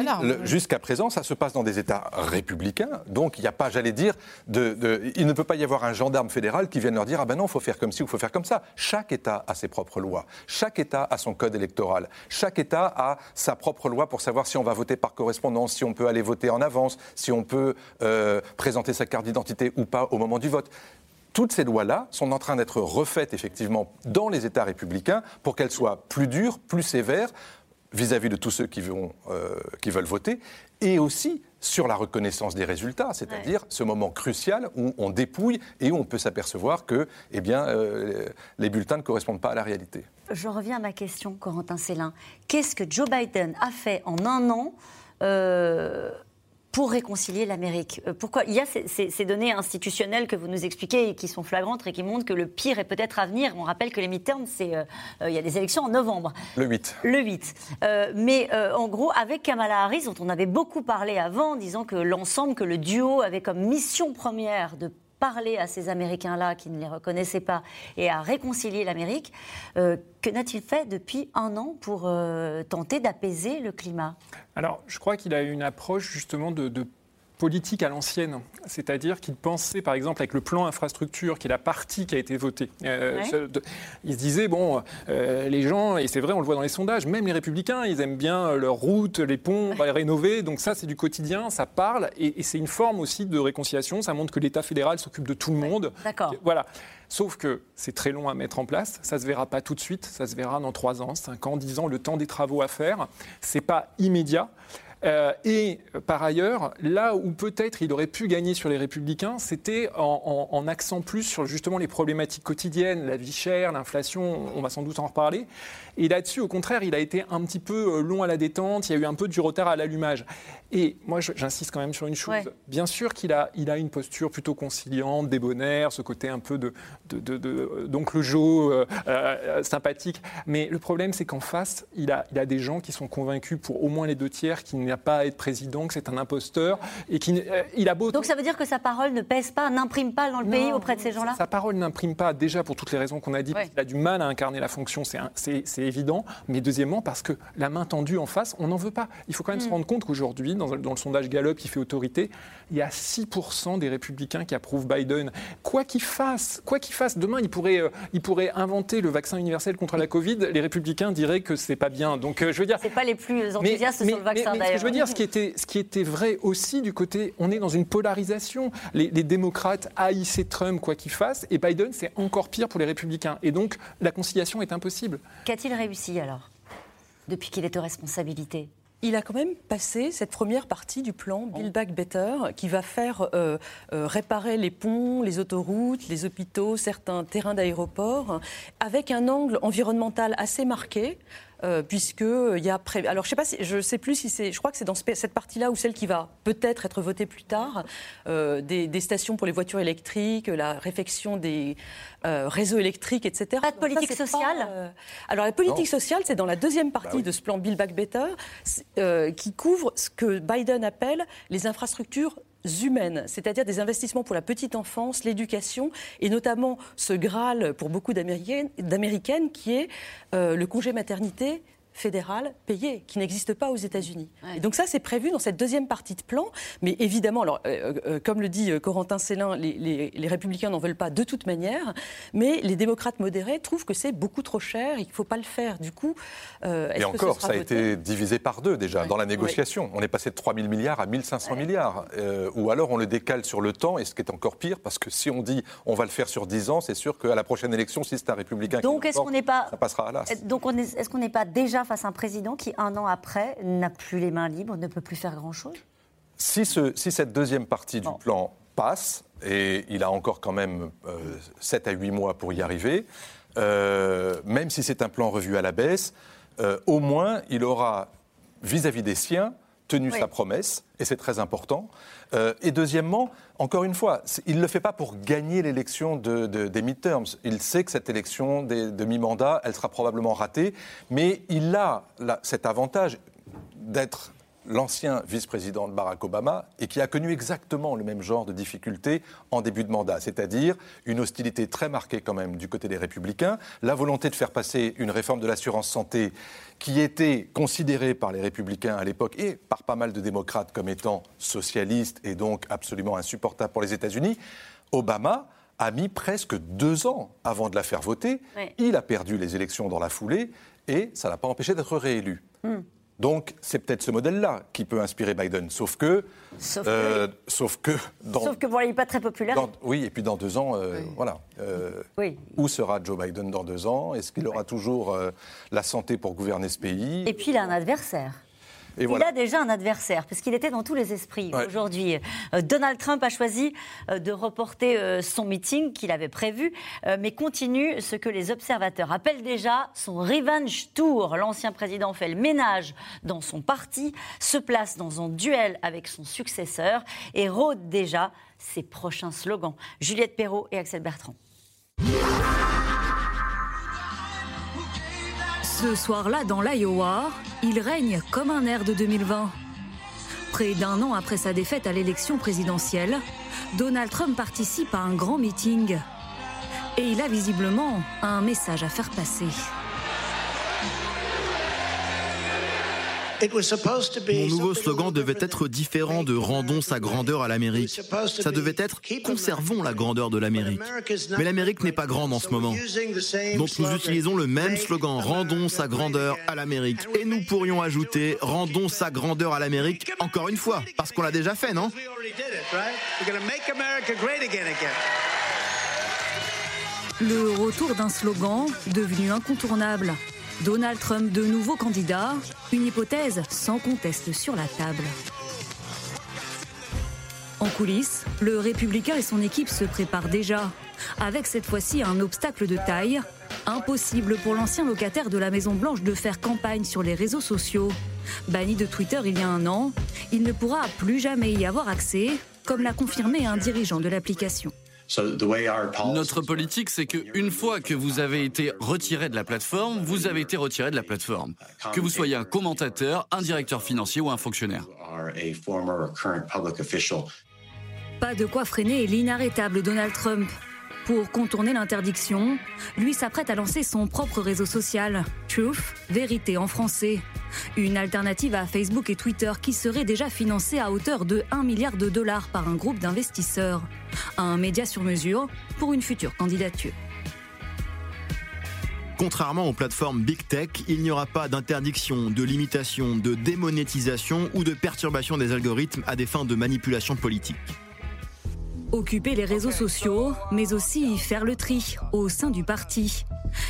jusqu'à présent, ça se passe dans des États républicains. Donc, il n'y a pas, j'allais dire, de, il ne peut pas y avoir un gendarme fédéral qui vienne leur dire Ah ben non, il faut faire comme ci ou il faut faire comme ça. Chaque État a ses propres lois. Chaque État a son code électoral. Chaque État a sa propre loi pour savoir si on va voter par correspondance, si on peut aller voter en avance, si on peut euh, présenter sa carte d'identité ou pas au moment du vote toutes ces lois-là sont en train d'être refaites effectivement dans les États républicains pour qu'elles soient plus dures, plus sévères, vis-à-vis de tous ceux qui, vont, euh, qui veulent voter, et aussi sur la reconnaissance des résultats, c'est-à-dire ce moment crucial où on dépouille et où on peut s'apercevoir que eh bien, euh, les bulletins ne correspondent pas à la réalité. Je reviens à ma question, Corentin Célin. Qu'est-ce que Joe Biden a fait en un an euh, pour réconcilier l'Amérique euh, Pourquoi Il y a ces, données institutionnelles que vous nous expliquez et qui sont flagrantes et qui montrent que le pire est peut-être à venir. On rappelle que les midterms, c'est, euh, euh, il y a des élections en novembre. Le 8. Le 8. mais en gros, avec Kamala Harris, dont on avait beaucoup parlé avant, disant que l'ensemble, que le duo avait comme mission première de parler à ces Américains-là qui ne les reconnaissaient pas et à réconcilier l'Amérique. Euh, que n'a-t-il fait depuis un an pour euh, tenter d'apaiser le climat? Alors, je crois qu'il a eu une approche justement de, de politique à l'ancienne. C'est-à-dire qu'il pensait, par exemple, avec le plan infrastructure, qui est la partie qui a été votée, euh, il se disait, bon, euh, les gens, et c'est vrai, on le voit dans les sondages, même les républicains, ils aiment bien leurs routes, les ponts, on va les rénover. Donc ça, c'est du quotidien, ça parle, et, c'est une forme aussi de réconciliation. Ça montre que l'État fédéral s'occupe de tout le monde. D'accord. Voilà. Sauf que c'est très long à mettre en place. Ça se verra pas tout de suite. Ça se verra dans 3 ans, 5 ans, 10 ans, le temps des travaux à faire. C'est pas immédiat. Euh, et par ailleurs, là où peut-être il aurait pu gagner sur les républicains, c'était en, en, accent plus sur justement les problématiques quotidiennes, la vie chère, l'inflation, on va sans doute en reparler. Et là-dessus, au contraire, il a été un petit peu euh, long à la détente, il y a eu un peu du retard à l'allumage. Et moi, j'insiste quand même sur une chose. Bien sûr qu'il a, il a une posture plutôt conciliante, débonnaire, ce côté un peu de, de, de, d'oncle Joe euh, sympathique. Mais le problème, c'est qu'en face, il a, il a des gens qui sont convaincus pour au moins les deux tiers qu'il n'a pas à être président, que c'est un imposteur et qu'il il a beau. Donc ça veut dire que sa parole ne pèse pas, n'imprime pas dans le pays auprès de ces gens-là? Sa parole n'imprime pas, déjà pour toutes les raisons qu'on a dit, il a du mal à incarner la fonction, c'est évident, mais deuxièmement parce que la main tendue en face, on n'en veut pas. Il faut quand même se mm. rendre compte qu'aujourd'hui, dans, dans, le sondage Gallup qui fait autorité, il y a 6% des républicains qui approuvent Biden. Quoi qu'il fasse, quoi qu'il fasse, demain il pourrait, euh, il pourrait inventer le vaccin universel contre la Covid. Les républicains diraient que c'est pas bien. Donc euh, je veux dire, c'est pas les plus enthousiastes sur le vaccin d'ailleurs. Je veux dire, ce qui était, ce qui était vrai aussi du côté, on est dans une polarisation. Les, les démocrates haïssaient Trump quoi qu'il fasse, et Biden c'est encore pire pour les républicains. Et donc la conciliation est impossible. Qu'a-t-il réussi alors? Depuis qu'il est aux responsabilités? Il a quand même passé cette première partie du plan Build Back Better qui va faire euh, euh, réparer les ponts, les autoroutes, les hôpitaux, certains terrains d'aéroport, avec un angle environnemental assez marqué. Euh, puisque euh, il y a alors je sais pas si, je sais plus si c'est je crois que c'est dans cette partie-là ou celle qui va peut-être être votée plus tard euh, des, stations pour les voitures électriques, la réfection des réseaux électriques, etc. Pas de politique sociale. alors la politique sociale, c'est dans la deuxième partie bah de ce plan Build Back Better qui couvre ce que Biden appelle les infrastructures humaines, c'est-à-dire des investissements pour la petite enfance, l'éducation, et notamment ce Graal pour beaucoup d'Américaines qui est euh, le congé maternité fédéral payé, qui n'existe pas aux États-Unis. Et donc ça, c'est prévu dans cette deuxième partie de plan. Mais évidemment, alors, euh, euh, comme le dit Corentin Célin, les, les républicains n'en veulent pas de toute manière, mais les démocrates modérés trouvent que c'est beaucoup trop cher, il ne faut pas le faire. Du coup, et encore, ça a été divisé par deux déjà dans la négociation. On est passé de 3 000 milliards à 1 500 milliards. ou alors on le décale sur le temps, et ce qui est encore pire, parce que si on dit on va le faire sur 10 ans, c'est sûr qu'à la prochaine élection, si c'est un républicain donc, est-ce qu'on n'est pas, ça passera à l'as. Donc est-ce qu'on n'est pas déjà face à un président qui, un an après, n'a plus les mains libres, ne peut plus faire grand-chose si, si, cette deuxième partie du plan passe, et il a encore quand même 7 euh, à 8 mois pour y arriver, euh, même si c'est un plan revu à la baisse, euh, au moins il aura, vis-à-vis des siens, tenu sa promesse, et c'est très important. et deuxièmement, encore une fois, il ne le fait pas pour gagner l'élection de, des midterms. Il sait que cette élection de mi-mandat, elle sera probablement ratée, mais il a cet avantage d'être l'ancien vice-président de Barack Obama et qui a connu exactement le même genre de difficultés en début de mandat, c'est-à-dire une hostilité très marquée quand même du côté des républicains, la volonté de faire passer une réforme de l'assurance santé qui était considérée par les républicains à l'époque et par pas mal de démocrates comme étant socialiste et donc absolument insupportable pour les États-Unis. Obama a mis presque deux ans avant de la faire voter. Il a perdu les élections dans la foulée et ça l'a pas empêché d'être réélu. Hmm. Donc, c'est peut-être ce modèle-là qui peut inspirer Biden. Sauf que. Sauf que. Euh, sauf que, sauf que voilà, il n'est pas très populaire. oui, et puis dans deux ans, euh, voilà. Euh, oui. Où sera Joe Biden dans deux ans? Est-ce qu'il aura toujours la santé pour gouverner ce pays? Et puis, il a un adversaire il a déjà un adversaire, parce qu'il était dans tous les esprits aujourd'hui. Euh, Donald Trump a choisi euh, de reporter euh, son meeting qu'il avait prévu, mais continue ce que les observateurs appellent déjà son revenge tour. L'ancien président fait le ménage dans son parti, se place dans un duel avec son successeur et rôde déjà ses prochains slogans. Juliette Perrault et Axel Bertrand. Ce soir-là, dans l'Iowa, il règne comme un air de 2020. Près d'un an après sa défaite à l'élection présidentielle, Donald Trump participe à un grand meeting. Et il a visiblement un message à faire passer. Mon nouveau slogan devait être différent de Rendons sa grandeur à l'Amérique. Ça devait être Conservons la grandeur de l'Amérique. Mais l'Amérique n'est pas grande en ce moment. Donc nous utilisons le même slogan Rendons sa grandeur à l'Amérique. Et nous pourrions ajouter Rendons sa grandeur à l'Amérique encore une fois, parce qu'on l'a déjà fait, non? Le retour d'un slogan devenu incontournable. Donald Trump de nouveau candidat, une hypothèse sans conteste sur la table. En coulisses, le républicain et son équipe se préparent déjà, avec cette fois-ci un obstacle de taille. Impossible pour l'ancien locataire de la Maison Blanche de faire campagne sur les réseaux sociaux. Banni de Twitter il y a un an, il ne pourra plus jamais y avoir accès, comme l'a confirmé un dirigeant de l'application. Notre politique, c'est qu'une fois que vous avez été retiré de la plateforme, vous avez été retiré de la plateforme. Que vous soyez un commentateur, un directeur financier ou un fonctionnaire. Pas de quoi freiner l'inarrêtable Donald Trump. Pour contourner l'interdiction, lui s'apprête à lancer son propre réseau social, Truth, Vérité en français. Une alternative à Facebook et Twitter qui serait déjà financée à hauteur de 1 milliard de dollars par un groupe d'investisseurs. Un média sur mesure pour une future candidature. Contrairement aux plateformes Big Tech, il n'y aura pas d'interdiction, de limitation, de démonétisation ou de perturbation des algorithmes à des fins de manipulation politique. Occuper les réseaux sociaux, mais aussi faire le tri au sein du parti.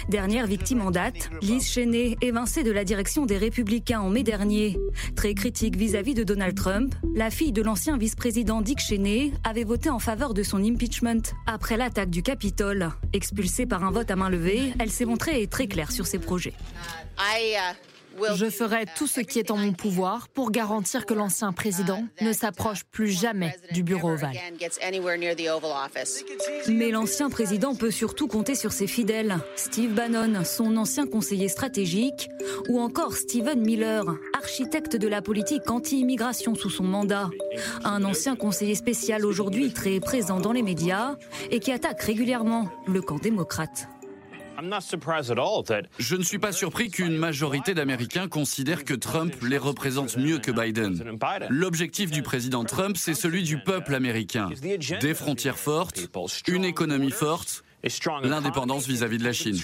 Dernière victime en date, Liz Cheney, évincée de la direction des Républicains en mai dernier. Très critique vis-à-vis de Donald Trump, la fille de l'ancien vice-président Dick Cheney avait voté en faveur de son impeachment après l'attaque du Capitole. Expulsée par un vote à main levée, elle s'est montrée très claire sur ses projets. Uh, je ferai tout ce qui est en mon pouvoir pour garantir que l'ancien président ne s'approche plus jamais du bureau ovale. Mais l'ancien président peut surtout compter sur ses fidèles. Steve Bannon, son ancien conseiller stratégique, ou encore Stephen Miller, architecte de la politique anti-immigration sous son mandat. Un ancien conseiller spécial aujourd'hui très présent dans les médias et qui attaque régulièrement le camp démocrate. Je ne suis pas surpris qu'une majorité d'Américains considèrent que Trump les représente mieux que Biden. L'objectif du président Trump, c'est celui du peuple américain. Des frontières fortes, une économie forte, l'indépendance vis-à-vis de la Chine.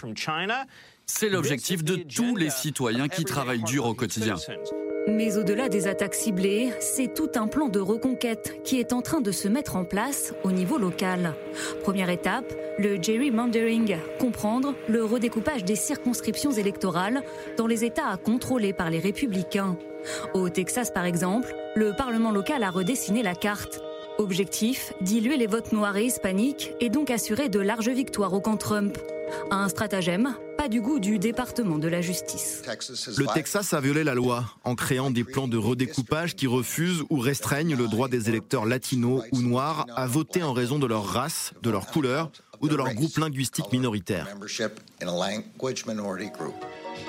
C'est l'objectif de tous les citoyens qui travaillent dur au quotidien. Mais au-delà des attaques ciblées, c'est tout un plan de reconquête qui est en train de se mettre en place au niveau local. Première étape, le gerrymandering, comprendre le redécoupage des circonscriptions électorales dans les États contrôlés par les républicains. Au Texas, par exemple, le Parlement local a redessiné la carte. Objectif, diluer les votes noirs et hispaniques et donc assurer de larges victoires au camp Trump. Un stratagème pas du goût du département de la justice. Le Texas a violé la loi en créant des plans de redécoupage qui refusent ou restreignent le droit des électeurs latinos ou noirs à voter en raison de leur race, de leur couleur ou de leur groupe linguistique minoritaire.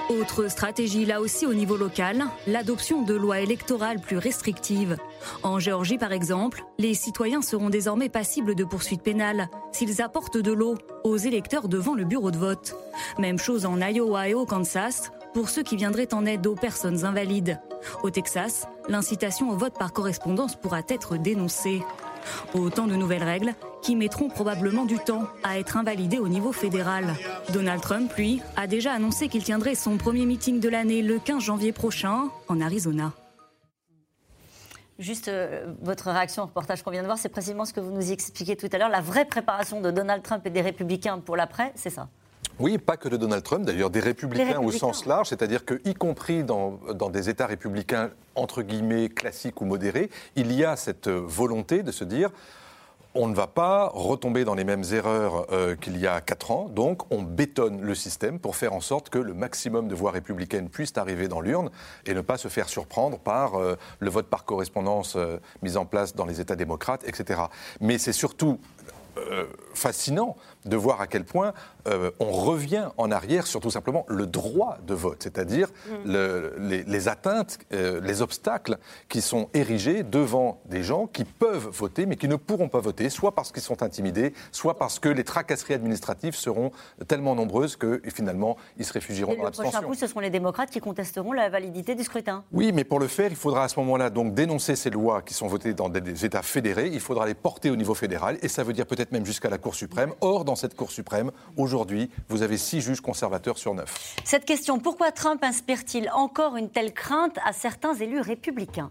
Autre stratégie là aussi au niveau local, l'adoption de lois électorales plus restrictives. En Géorgie par exemple, les citoyens seront désormais passibles de poursuites pénales s'ils apportent de l'eau aux électeurs devant le bureau de vote. Même chose en Iowa et au Kansas pour ceux qui viendraient en aide aux personnes invalides. Au Texas, l'incitation au vote par correspondance pourra être dénoncée. Autant de nouvelles règles qui mettront probablement du temps à être invalidées au niveau fédéral. Donald Trump, lui, a déjà annoncé qu'il tiendrait son premier meeting de l'année le 15 janvier prochain en Arizona. Juste euh, votre réaction au reportage qu'on vient de voir, c'est précisément ce que vous nous expliquiez tout à l'heure. La vraie préparation de Donald Trump et des républicains pour l'après, c'est ça? Oui, pas que de Donald Trump, d'ailleurs des républicains, au sens large, c'est-à-dire que, y compris dans, dans, des États républicains entre guillemets classiques ou modérés, il y a cette volonté de se dire on ne va pas retomber dans les mêmes erreurs euh, qu'il y a quatre ans, donc on bétonne le système pour faire en sorte que le maximum de voix républicaines puissent arriver dans l'urne et ne pas se faire surprendre par euh, le vote par correspondance euh, mis en place dans les États démocrates, etc. Mais c'est surtout fascinant de voir à quel point euh, on revient en arrière sur tout simplement le droit de vote, c'est-à-dire mm. les, atteintes, euh, les obstacles qui sont érigés devant des gens qui peuvent voter mais qui ne pourront pas voter, soit parce qu'ils sont intimidés, soit parce que les tracasseries administratives seront tellement nombreuses que finalement ils se réfugieront dans l'abstention. Le prochain coup, ce seront les démocrates qui contesteront la validité du scrutin. Oui, mais pour le faire, il faudra à ce moment-là donc dénoncer ces lois qui sont votées dans des États fédérés. Il faudra les porter au niveau fédéral et ça veut dire peut-être même jusqu'à la Cour suprême. Or, dans cette Cour suprême, aujourd'hui, vous avez six juges conservateurs sur neuf. Cette question, pourquoi Trump inspire-t-il encore une telle crainte à certains élus républicains?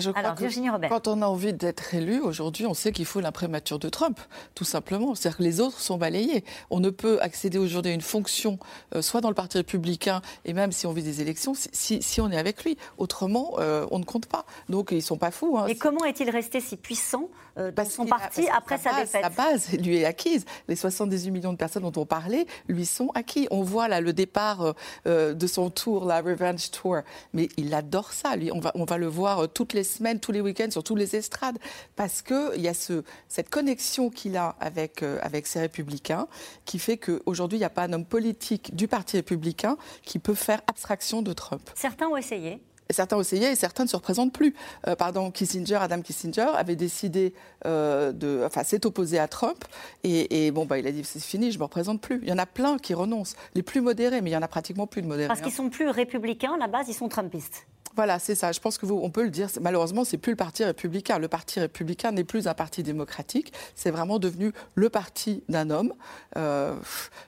Je crois que quand on a envie d'être élu, aujourd'hui, on sait qu'il faut l'imprimature de Trump, tout simplement. C'est-à-dire que les autres sont balayés. On ne peut accéder aujourd'hui à une fonction, euh, soit dans le Parti républicain, et même si on vit des élections, si, si, on est avec lui. Autrement, euh, on ne compte pas. Donc, ils ne sont pas fous. Hein. Et comment est-il resté si puissant euh, dans son parti après sa, défaite Sa base lui est acquise. Les 78 millions de personnes dont on parlait lui sont acquis. On voit là le départ de son tour, la Revenge Tour. Mais il adore ça, lui. On va, on va le voir toutes les les semaines, tous les week-ends, sur tous les estrades, parce qu'il y a ce, cette connexion qu'il a avec, euh, avec ses républicains qui fait qu'aujourd'hui, il n'y a pas un homme politique du Parti républicain qui peut faire abstraction de Trump. Certains ont essayé certains ont essayé et certains ne se représentent plus. Euh, pardon, Kissinger, Adam Kissinger avait décidé euh, de, enfin, s'est opposé à Trump et, bon, bah, il a dit c'est fini, je me représente plus. Il y en a plein qui renoncent, les plus modérés, mais il y en a pratiquement plus de modérés. Parce qu'ils sont plus républicains, à la base, ils sont trumpistes. Voilà, c'est ça. Je pense que vous, on peut le dire. Malheureusement, c'est plus le Parti républicain. Le Parti républicain n'est plus un parti démocratique. C'est vraiment devenu le parti d'un homme. Euh,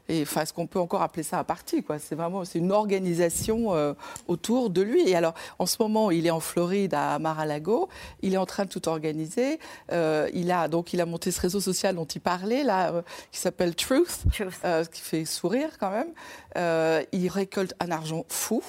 et enfin, est-ce qu'on peut encore appeler ça un parti Quoi? C'est vraiment, c'est une organisation euh, autour de lui. Et alors, en ce moment, il est en Floride à Mar-a-Lago. Il est en train de tout organiser. Euh, il a donc, il a monté ce réseau social dont il parlait là, qui s'appelle Truth, ce qui fait sourire quand même. il récolte un argent fou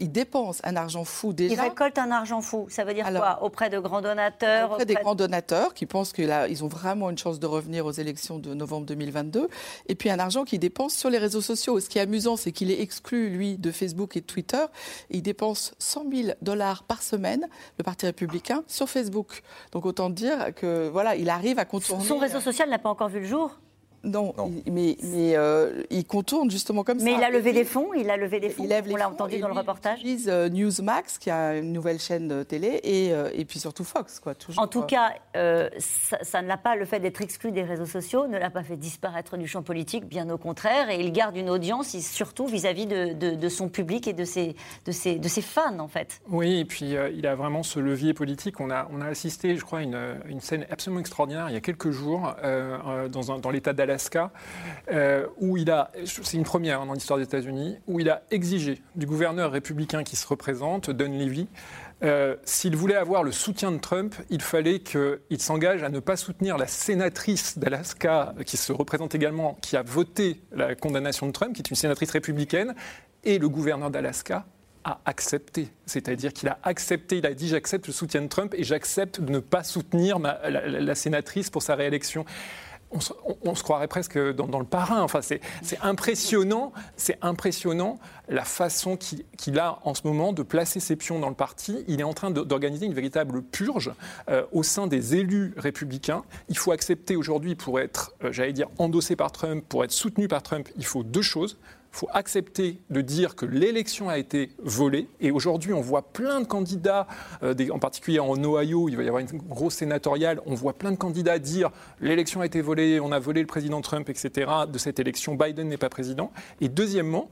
il dépense un argent fou déjà. Il récolte un argent fou. Ça veut dire quoi Auprès de grands donateurs Auprès, des grands donateurs qui pensent qu'ils ont vraiment une chance de revenir aux élections de novembre 2022. Et puis un argent qu'il dépense sur les réseaux sociaux. Ce qui est amusant, c'est qu'il est exclu, lui, de Facebook et de Twitter. Il dépense 100 000 dollars par semaine, le Parti républicain, sur Facebook. Donc autant dire que voilà, il arrive à contourner. Son réseau social n'a pas encore vu le jour non, mais, mais euh, il contourne justement comme ça. Mais il a levé des fonds, il a levé des fonds. On l'a entendu dans le reportage. Il utilise euh, Newsmax, qui a une nouvelle chaîne de télé, et, euh, et puis surtout Fox, quoi. Toujours, en tout cas, ça, ne l'a pas le fait d'être exclu des réseaux sociaux, ne l'a pas fait disparaître du champ politique, bien au contraire, et il garde une audience, surtout vis-à-vis de, de, son public et de ses, de ses, de ses fans, en fait. Oui, et puis il a vraiment ce levier politique. On a, on a assisté, je crois, à une, une scène absolument extraordinaire il y a quelques jours dans, dans l'État d'Alaska Alaska, euh, où il a, c'est une première dans l'histoire des États-Unis, où il a exigé du gouverneur républicain qui se représente, Don Levy, euh, s'il voulait avoir le soutien de Trump, il fallait qu'il s'engage à ne pas soutenir la sénatrice d'Alaska, qui se représente également, qui a voté la condamnation de Trump, qui est une sénatrice républicaine, et le gouverneur d'Alaska a accepté. C'est-à-dire qu'il a accepté, il a dit j'accepte le soutien de Trump et j'accepte de ne pas soutenir la, sénatrice pour sa réélection on se, croirait presque dans, le parrain. Enfin, c'est impressionnant, c'est impressionnant la façon qu'il a en ce moment de placer ses pions dans le parti. Il est en train d'organiser une véritable purge euh, au sein des élus républicains. Il faut accepter aujourd'hui, pour être, euh, j'allais dire, endossé par Trump, pour être soutenu par Trump, il faut deux choses faut accepter de dire que l'élection a été volée. Et aujourd'hui, on voit plein de candidats, euh, en particulier en Ohio, il va y avoir une grosse sénatoriale, on voit plein de candidats dire l'élection a été volée, on a volé le président Trump, etc. De cette élection, Biden n'est pas président. Et deuxièmement,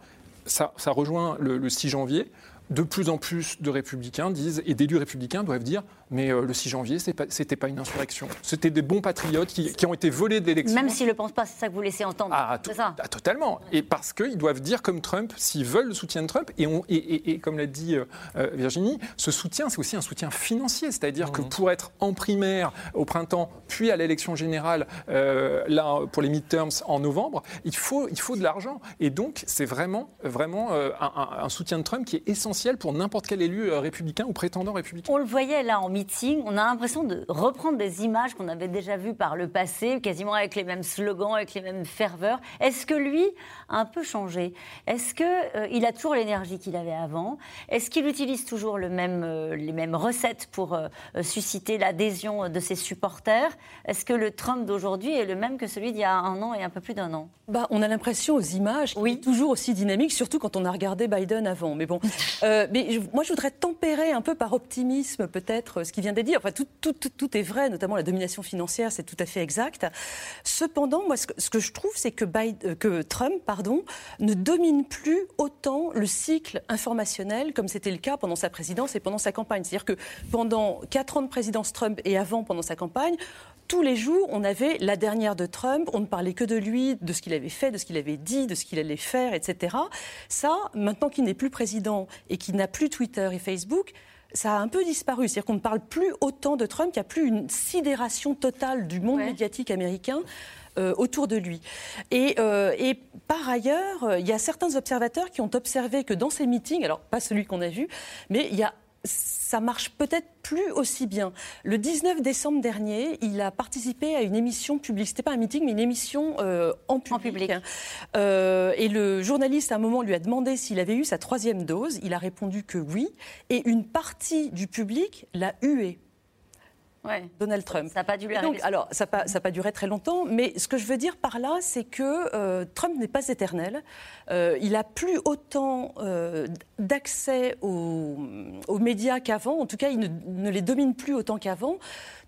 ça, rejoint le 6 janvier, de plus en plus de républicains disent, et d'élus républicains doivent dire mais euh, le 6 janvier, ce n'était pas, une insurrection. C'était des bons patriotes qui, ont été volés d'élections. Même s'ils ne le pensent pas, c'est ça que vous laissez entendre. Ah, ça. Ah, totalement. Et parce qu'ils doivent dire comme Trump, s'ils veulent le soutien de Trump, et, on, et, comme l'a dit euh, euh, Virginie, ce soutien, c'est aussi un soutien financier. C'est-à-dire que mmh. pour être en primaire au printemps, puis à l'élection générale, là, pour les midterms en novembre, il faut, il faut de l'argent. Et donc, c'est vraiment, vraiment un, un, soutien de Trump qui est essentiel pour n'importe quel élu républicain ou prétendant républicain. On le voyait là en on a l'impression de reprendre des images qu'on avait déjà vues par le passé, quasiment avec les mêmes slogans, avec les mêmes ferveurs. Est-ce que lui a un peu changé? Est-ce qu'il euh, a toujours l'énergie qu'il avait avant? Est-ce qu'il utilise toujours le même, euh, les mêmes recettes pour euh, susciter l'adhésion de ses supporters? Est-ce que le Trump d'aujourd'hui est le même que celui d'il y a un an et un peu plus d'un an? Bah, On a l'impression aux images qu'il est toujours aussi dynamique, surtout quand on a regardé Biden avant. Mais bon, mais moi je voudrais tempérer un peu par optimisme peut-être ce qui vient d'être dit. Enfin, tout, est vrai, notamment la domination financière, c'est tout à fait exact. Cependant, moi, ce que, je trouve, c'est que, euh, que Trump pardon, ne domine plus autant le cycle informationnel comme c'était le cas pendant sa présidence et pendant sa campagne. C'est-à-dire que pendant quatre ans de présidence Trump et avant, pendant sa campagne, tous les jours, on avait la dernière de Trump, on ne parlait que de lui, de ce qu'il avait fait, de ce qu'il avait dit, de ce qu'il allait faire, etc. Ça, maintenant qu'il n'est plus président et qu'il n'a plus Twitter et Facebook, ça a un peu disparu. C'est-à-dire qu'on ne parle plus autant de Trump, qu'il n'y a plus une sidération totale du monde médiatique américain. Euh, autour de lui. Et, euh, et par ailleurs, il y a certains observateurs qui ont observé que dans ces meetings, alors pas celui qu'on a vu, mais il y a ça marche peut-être plus aussi bien. Le 19 décembre dernier, il a participé à une émission publique. C'était pas un meeting, mais une émission euh, en public. Euh, et le journaliste, à un moment, lui a demandé s'il avait eu sa troisième dose. Il a répondu que oui. Et une partie du public l'a hué. Donald Trump. Ça n'a pas dû Alors, ça n'a pas, duré très longtemps, mais ce que je veux dire par là, c'est que euh, Trump n'est pas éternel. Euh, il a plus autant euh, d'accès aux, médias qu'avant. En tout cas, il ne, ne les domine plus autant qu'avant.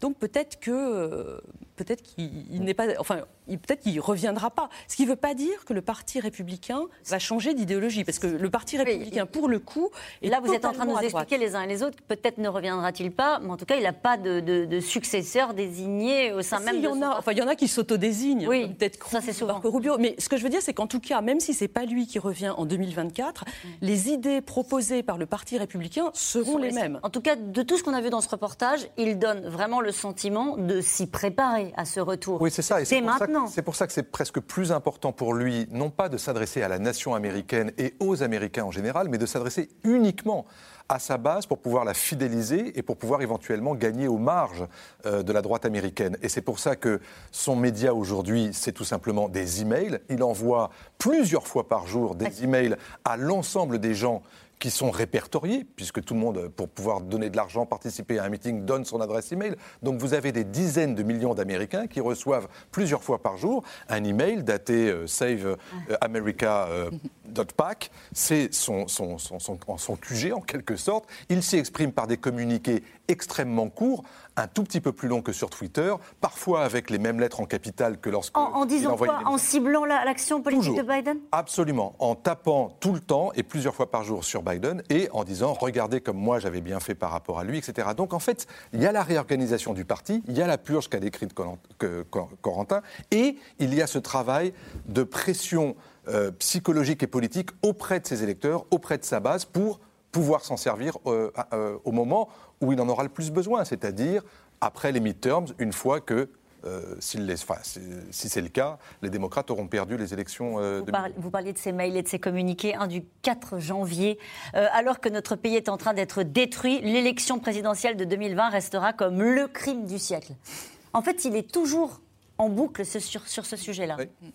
Donc peut-être que peut-être qu'il n'est pas, enfin, peut-être qu'il reviendra pas. Ce qui ne veut pas dire que le Parti républicain va changer d'idéologie, parce que le Parti républicain, pour le coup, et là vous êtes en train de nous expliquer les uns et les autres, peut-être ne reviendra-t-il pas, mais en tout cas, il n'a pas de, successeur désigné au sein même il y en a, enfin, il y en a qui s'autodésignent, oui, peut-être ça c'est souvent Rubio. Mais ce que je veux dire, c'est qu'en tout cas, même si c'est pas lui qui revient en 2024, mm. les idées proposées par le Parti républicain seront les mêmes. En tout cas, de tout ce qu'on a vu dans ce reportage, il donne vraiment le sentiment de s'y préparer à ce retour. Oui, c'est ça. c'est maintenant. C'est pour ça que c'est presque plus important pour lui, non pas de s'adresser à la nation américaine et aux Américains en général, mais de s'adresser uniquement à sa base pour pouvoir la fidéliser et pour pouvoir éventuellement gagner aux marges euh, de la droite américaine. Et c'est pour ça que son média aujourd'hui, c'est tout simplement des emails. Il envoie plusieurs fois par jour des emails à l'ensemble des gens qui sont répertoriés, puisque tout le monde, pour pouvoir donner de l'argent, participer à un meeting, donne son adresse email. Donc vous avez des dizaines de millions d'Américains qui reçoivent plusieurs fois par jour un email daté euh, saveamerica.pac. Euh, C'est son, son, son, son, QG en quelque sorte. Il s'y exprime par des communiqués extrêmement courts un tout petit peu plus long que sur Twitter, parfois avec les mêmes lettres en capital que lorsque. En, en disant quoi En ciblant l'action politique de Biden Absolument. En tapant tout le temps et plusieurs fois par jour sur Biden et en disant regardez comme moi j'avais bien fait par rapport à lui, etc. Donc en fait, il y a la réorganisation du parti, il y a la purge qu'a décrite Corentin et il y a ce travail de pression euh, psychologique et politique auprès de ses électeurs, auprès de sa base pour pouvoir s'en servir euh, euh, au moment où il en aura le plus besoin, c'est-à-dire après les midterms, une fois que euh, si, c'est le cas, les démocrates auront perdu les élections. Euh, vous, parliez de ces mails et de ces communiqués. Un du 4 janvier, euh, alors que notre pays est en train d'être détruit, l'élection présidentielle de 2020 restera comme le crime du siècle. En fait, il est toujours en boucle sur, sur ce sujet-là. Oui,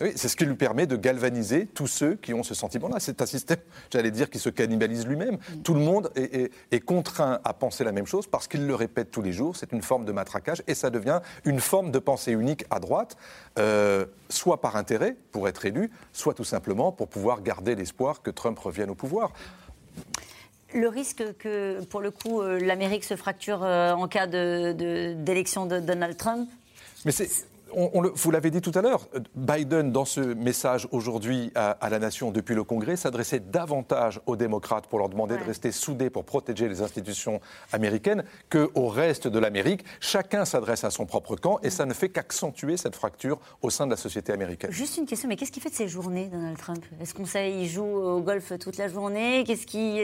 c'est ce qui lui permet de galvaniser tous ceux qui ont ce sentiment-là. C'est un système, j'allais dire, qui se cannibalise lui-même. Mm. Tout le monde est, contraint à penser la même chose parce qu'il le répète tous les jours. C'est une forme de matraquage et ça devient une forme de pensée unique à droite, euh, soit par intérêt pour être élu, soit tout simplement pour pouvoir garder l'espoir que Trump revienne au pouvoir le risque que, pour le coup, euh, l'Amérique se fracture euh, en cas d'élection de, de, Donald Trump Mais c'est vous l'avez dit tout à l'heure, Biden, dans ce message aujourd'hui à, la nation depuis le Congrès, s'adressait davantage aux démocrates pour leur demander de rester soudés pour protéger les institutions américaines qu'au reste de l'Amérique. Chacun s'adresse à son propre camp et ça ne fait qu'accentuer cette fracture au sein de la société américaine. Juste une question, mais qu'est-ce qu'il fait de ses journées, Donald Trump? Est-ce qu'on sait, il joue au golf toute la journée? Qu'est-ce qui,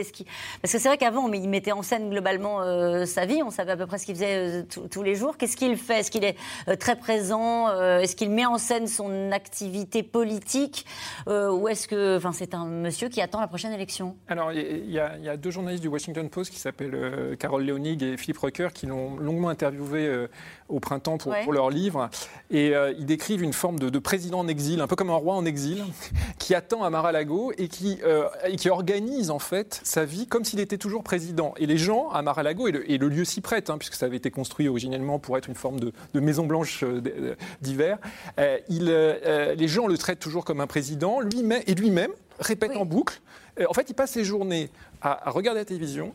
Parce que c'est vrai qu'avant, il mettait en scène globalement euh, sa vie, on savait à peu près ce qu'il faisait euh, tous les jours. Qu'est-ce qu'il fait? Est-ce qu'il est euh, très présent? Euh, est-ce qu'il met en scène son activité politique euh, ou est-ce que enfin, c'est un monsieur qui attend la prochaine élection? Alors, il y, a deux journalistes du Washington Post qui s'appellent euh, Carole Leonig et Philippe Rucker qui l'ont longuement interviewé au printemps pour, leur livre. Et ils décrivent une forme de, président en exil, un peu comme un roi en exil, qui attend à Mar-a-Lago et qui, et qui organise en fait sa vie comme s'il était toujours président. Et les gens à Mar-a-Lago, et, le, lieu s'y prête, hein, puisque ça avait été construit originellement pour être une forme de, de maison blanche d'hiver, euh, il, euh, euh, les gens le traitent toujours comme un président, lui et lui-même répète en boucle. en fait, il passe ses journées à, regarder la télévision,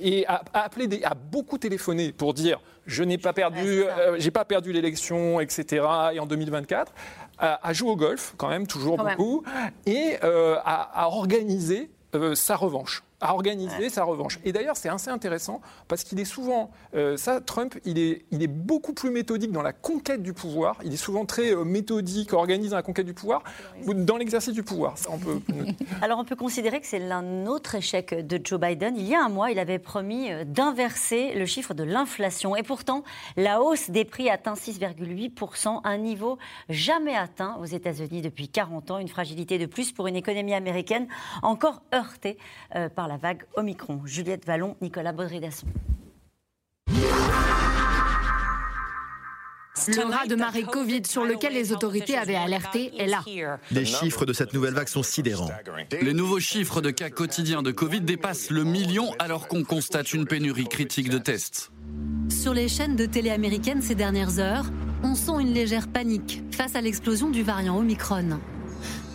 et à, appeler à beaucoup téléphoner pour dire je n'ai pas perdu, j'ai pas perdu l'élection, etc. Et en 2024, à, jouer au golf quand même toujours beaucoup, et à, organiser sa revanche à organiser sa revanche. Et d'ailleurs, c'est assez intéressant parce qu'il est souvent, euh, ça, Trump, il est, il est beaucoup plus méthodique dans la conquête du pouvoir. Il est souvent très euh, méthodique, organise la conquête du pouvoir, dans l'exercice du pouvoir. Ça, on peut... Alors, on peut considérer que c'est l'un autre échec de Joe Biden. Il y a un mois, il avait promis euh, d'inverser le chiffre de l'inflation. Et pourtant, la hausse des prix atteint 6,8%, un niveau jamais atteint aux États-Unis depuis 40 ans. Une fragilité de plus pour une économie américaine encore heurtée par par la vague Omicron. Juliette Vallon, Nicolas Baudry-Dasson. Le raz de marée Covid sur lequel les autorités avaient alerté est là. Les chiffres de cette nouvelle vague sont sidérants. Les nouveaux chiffres de cas quotidiens de Covid dépassent le million alors qu'on constate une pénurie critique de tests. Sur les chaînes de télé américaines ces dernières heures, on sent une légère panique face à l'explosion du variant Omicron.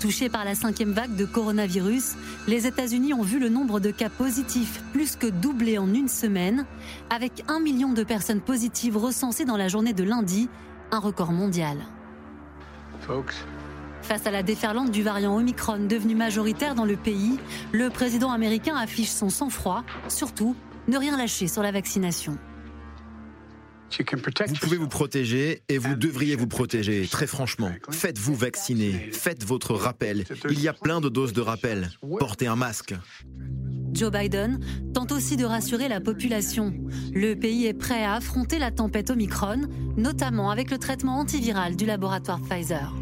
Touchés par la cinquième vague de coronavirus, les États-Unis ont vu le nombre de cas positifs plus que doubler en une semaine, avec un million de personnes positives recensées dans la journée de lundi, un record mondial. Face à la déferlante du variant Omicron devenu majoritaire dans le pays, le président américain affiche son sang-froid, surtout ne rien lâcher sur la vaccination. Vous pouvez vous protéger et vous devriez vous protéger, très franchement. Faites-vous vacciner, faites votre rappel. Il y a plein de doses de rappel. Portez un masque. Joe Biden tente aussi de rassurer la population. Le pays est prêt à affronter la tempête Omicron, notamment avec le traitement antiviral du laboratoire Pfizer.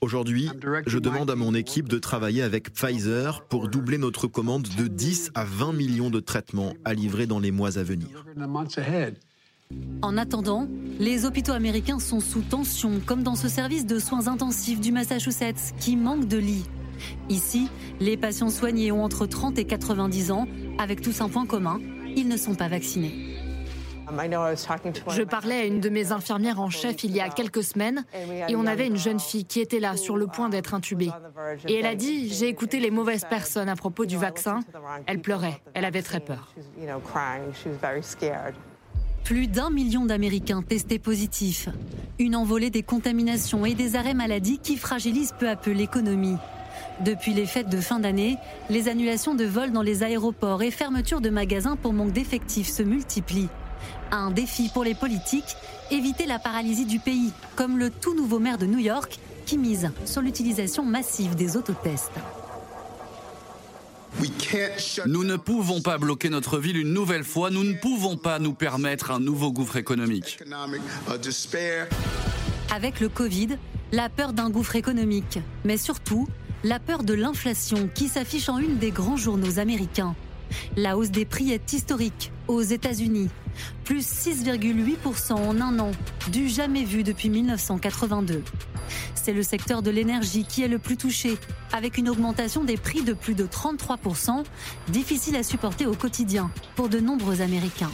Aujourd'hui, je demande à mon équipe de travailler avec Pfizer pour doubler notre commande de 10 à 20 millions de traitements à livrer dans les mois à venir. En attendant, les hôpitaux américains sont sous tension, comme dans ce service de soins intensifs du Massachusetts qui manque de lits. Ici, les patients soignés ont entre 30 et 90 ans, avec tous un point commun, ils ne sont pas vaccinés. Je parlais à une de mes infirmières en chef il y a quelques semaines et on avait une jeune fille qui était là sur le point d'être intubée. Et elle a dit, j'ai écouté les mauvaises personnes à propos du vaccin. Elle pleurait, elle avait très peur. Plus d'un million d'Américains testés positifs. Une envolée des contaminations et des arrêts maladie qui fragilisent peu à peu l'économie. Depuis les fêtes de fin d'année, les annulations de vols dans les aéroports et fermetures de magasins pour manque d'effectifs se multiplient. Un défi pour les politiques, éviter la paralysie du pays, comme le tout nouveau maire de New York qui mise sur l'utilisation massive des autotests. Nous ne pouvons pas bloquer notre ville une nouvelle fois, nous ne pouvons pas nous permettre un nouveau gouffre économique. Avec le Covid, la peur d'un gouffre économique, mais surtout la peur de l'inflation qui s'affiche en une des grands journaux américains. La hausse des prix est historique aux États-Unis, plus 6,8% en un an, du jamais vu depuis 1982. C'est le secteur de l'énergie qui est le plus touché, avec une augmentation des prix de plus de 33%, difficile à supporter au quotidien pour de nombreux Américains.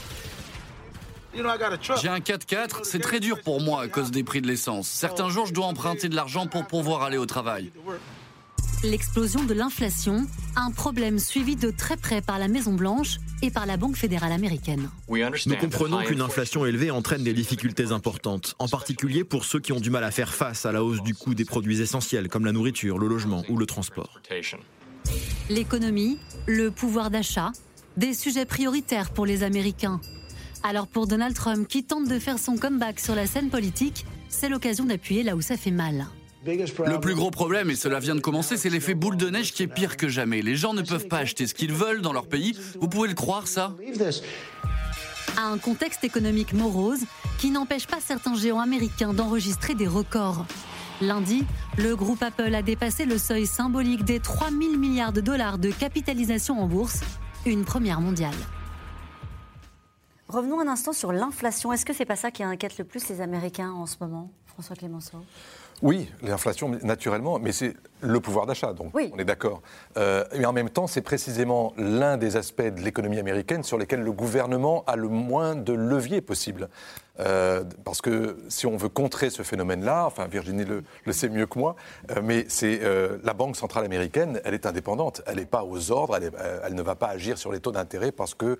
J'ai un 4x4, c'est très dur pour moi à cause des prix de l'essence. Certains jours, je dois emprunter de l'argent pour pouvoir aller au travail. L'explosion de l'inflation, un problème suivi de très près par la Maison-Blanche et par la Banque fédérale américaine. Nous comprenons qu'une inflation élevée entraîne des difficultés importantes, en particulier pour ceux qui ont du mal à faire face à la hausse du coût des produits essentiels comme la nourriture, le logement ou le transport. L'économie, le pouvoir d'achat, des sujets prioritaires pour les Américains. Alors pour Donald Trump qui tente de faire son comeback sur la scène politique, c'est l'occasion d'appuyer là où ça fait mal. Le plus gros problème, et cela vient de commencer, c'est l'effet boule de neige qui est pire que jamais. Les gens ne peuvent pas acheter ce qu'ils veulent dans leur pays. Vous pouvez le croire, ça Un contexte économique morose qui n'empêche pas certains géants américains d'enregistrer des records. Lundi, le groupe Apple a dépassé le seuil symbolique des 3 000 milliards de dollars de capitalisation en bourse, une première mondiale. Revenons un instant sur l'inflation. Est-ce que c'est pas ça qui inquiète le plus les Américains en ce moment, François Clémenceau? Oui, l'inflation, naturellement, mais c'est le pouvoir d'achat, donc on est d'accord. Euh, mais en même temps, c'est précisément l'un des aspects de l'économie américaine sur lesquels le gouvernement a le moins de leviers possible. Euh, parce que si on veut contrer ce phénomène-là, enfin Virginie le, sait mieux que moi, euh, mais c'est la Banque centrale américaine, elle est indépendante, elle n'est pas aux ordres, elle, elle, ne va pas agir sur les taux d'intérêt parce que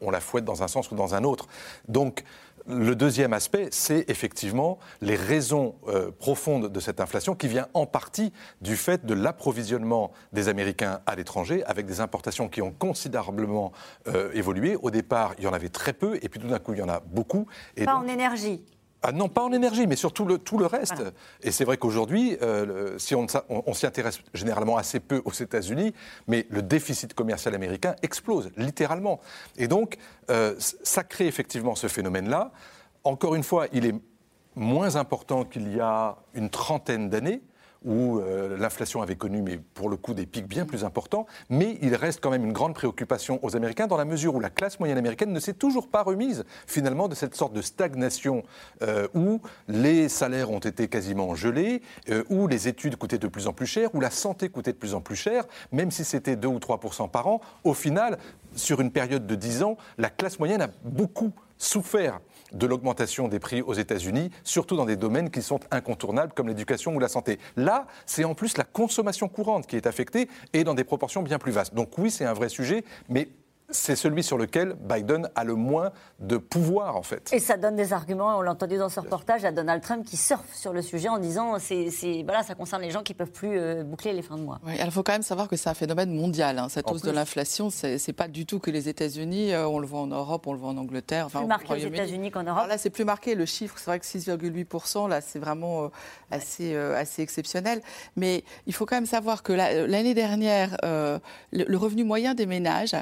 on la fouette dans un sens ou dans un autre. Donc le deuxième aspect, c'est effectivement les raisons euh, profondes de cette inflation qui vient en partie du fait de l'approvisionnement des Américains à l'étranger avec des importations qui ont considérablement euh, évolué. Au départ, il y en avait très peu et puis tout d'un coup, il y en a beaucoup. Et Pas en énergie ah non, pas en énergie, mais surtout le, tout le reste. Et c'est vrai qu'aujourd'hui, euh, si on, on, s'y intéresse généralement assez peu aux États-Unis, mais le déficit commercial américain explose, littéralement. Et donc, euh, ça crée effectivement ce phénomène-là. Encore une fois, il est moins important qu'il y a une trentaine d'années où euh, l'inflation avait connu, mais pour le coup, des pics bien plus importants. Mais il reste quand même une grande préoccupation aux Américains dans la mesure où la classe moyenne américaine ne s'est toujours pas remise finalement de cette sorte de stagnation euh, où les salaires ont été quasiment gelés, euh, où les études coûtaient de plus en plus cher, où la santé coûtait de plus en plus cher, même si c'était 2 ou 3% par an. Au final, sur une période de 10 ans, la classe moyenne a beaucoup souffert de l'augmentation des prix aux États-Unis, surtout dans des domaines qui sont incontournables comme l'éducation ou la santé. Là, c'est en plus la consommation courante qui est affectée et dans des proportions bien plus vastes. Donc oui, c'est un vrai sujet, mais c'est celui sur lequel Biden a le moins de pouvoir, en fait. Et ça donne des arguments, on l'a entendu dans ce reportage, à Donald Trump qui surfe sur le sujet en disant c'est, voilà, ça concerne les gens qui ne peuvent plus euh, boucler les fins de mois. Oui, il faut quand même savoir que c'est un phénomène mondial. Hein. Cette hausse de l'inflation, c'est, n'est pas du tout que les États-Unis. Euh, on le voit en Europe, on le voit en Angleterre. Enfin, plus marqué aux États-Unis qu'en Europe. là, c'est plus marqué. Le chiffre, c'est vrai que 6,8%, là, c'est vraiment euh, assez, assez exceptionnel. Mais il faut quand même savoir que l'année dernière, le, le, revenu moyen des ménages,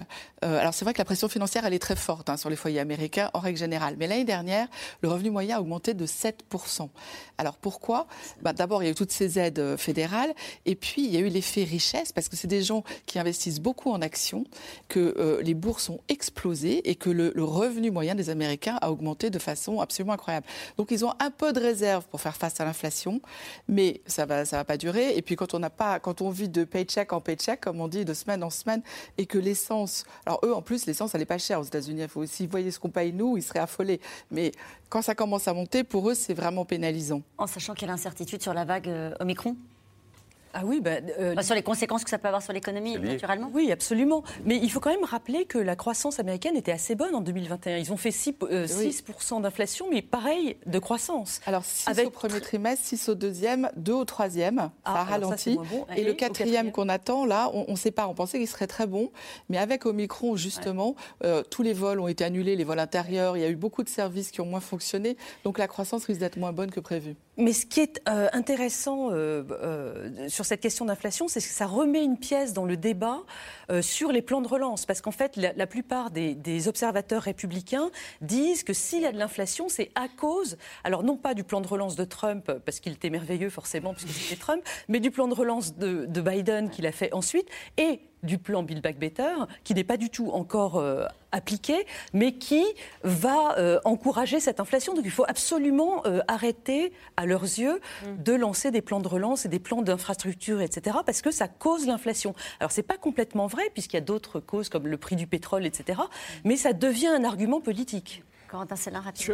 alors c'est vrai que la pression financière, elle est très forte hein, sur les foyers américains en règle générale. Mais l'année dernière, le revenu moyen a augmenté de 7%. Alors pourquoi? Bah, D'abord, il y a eu toutes ces aides euh, fédérales. Et puis, il y a eu l'effet richesse, parce que c'est des gens qui investissent beaucoup en actions, que euh, les bourses ont explosé et que le, revenu moyen des Américains a augmenté de façon absolument incroyable. Donc, ils ont un peu de réserve pour faire face à l'inflation, mais ça va, ça va pas durer. Et puis, quand on n'a pas, quand on vit de paycheck en paycheck, comme on dit, de semaine en semaine, et que l'essence, alors eux, en plus, l'essence, elle n'est pas chère aux États-Unis. Il faut aussi, ce qu'on paye nous, ils seraient affolés. Mais quand ça commence à monter, pour eux, c'est vraiment pénalisant. En sachant qu'il y a l'incertitude sur la vague euh, Omicron ah oui, bah, euh, sur les conséquences que ça peut avoir sur l'économie, naturellement. Oui, absolument. Mais il faut quand même rappeler que la croissance américaine était assez bonne en 2021. Ils ont fait 6%, euh, d'inflation, mais pareil de croissance. Alors 6 au premier trimestre, 6 au deuxième, 2 au troisième, ça a ah, ralenti. Et, le quatrième, qu'on attend, là, on ne sait pas. On pensait qu'il serait très bon. Mais avec Omicron, justement, euh, tous les vols ont été annulés, les vols intérieurs. Il y a eu beaucoup de services qui ont moins fonctionné. Donc la croissance risque d'être moins bonne que prévu. Mais ce qui est intéressant sur cette question d'inflation, c'est que ça remet une pièce dans le débat euh, sur les plans de relance. Parce qu'en fait, la, plupart des, observateurs républicains disent que s'il y a de l'inflation, c'est à cause, alors non pas du plan de relance de Trump, parce qu'il était merveilleux forcément, puisque c'était Trump, mais du plan de relance de, de Biden qu'il a fait ensuite. Et du plan Build Back Better, qui n'est pas du tout encore euh, appliqué, mais qui va euh, encourager cette inflation. Donc il faut absolument euh, arrêter, à leurs yeux, mm. de lancer des plans de relance et des plans d'infrastructure, etc., parce que ça cause l'inflation. Alors c'est pas complètement vrai, puisqu'il y a d'autres causes comme le prix du pétrole, etc., mais ça devient un argument politique.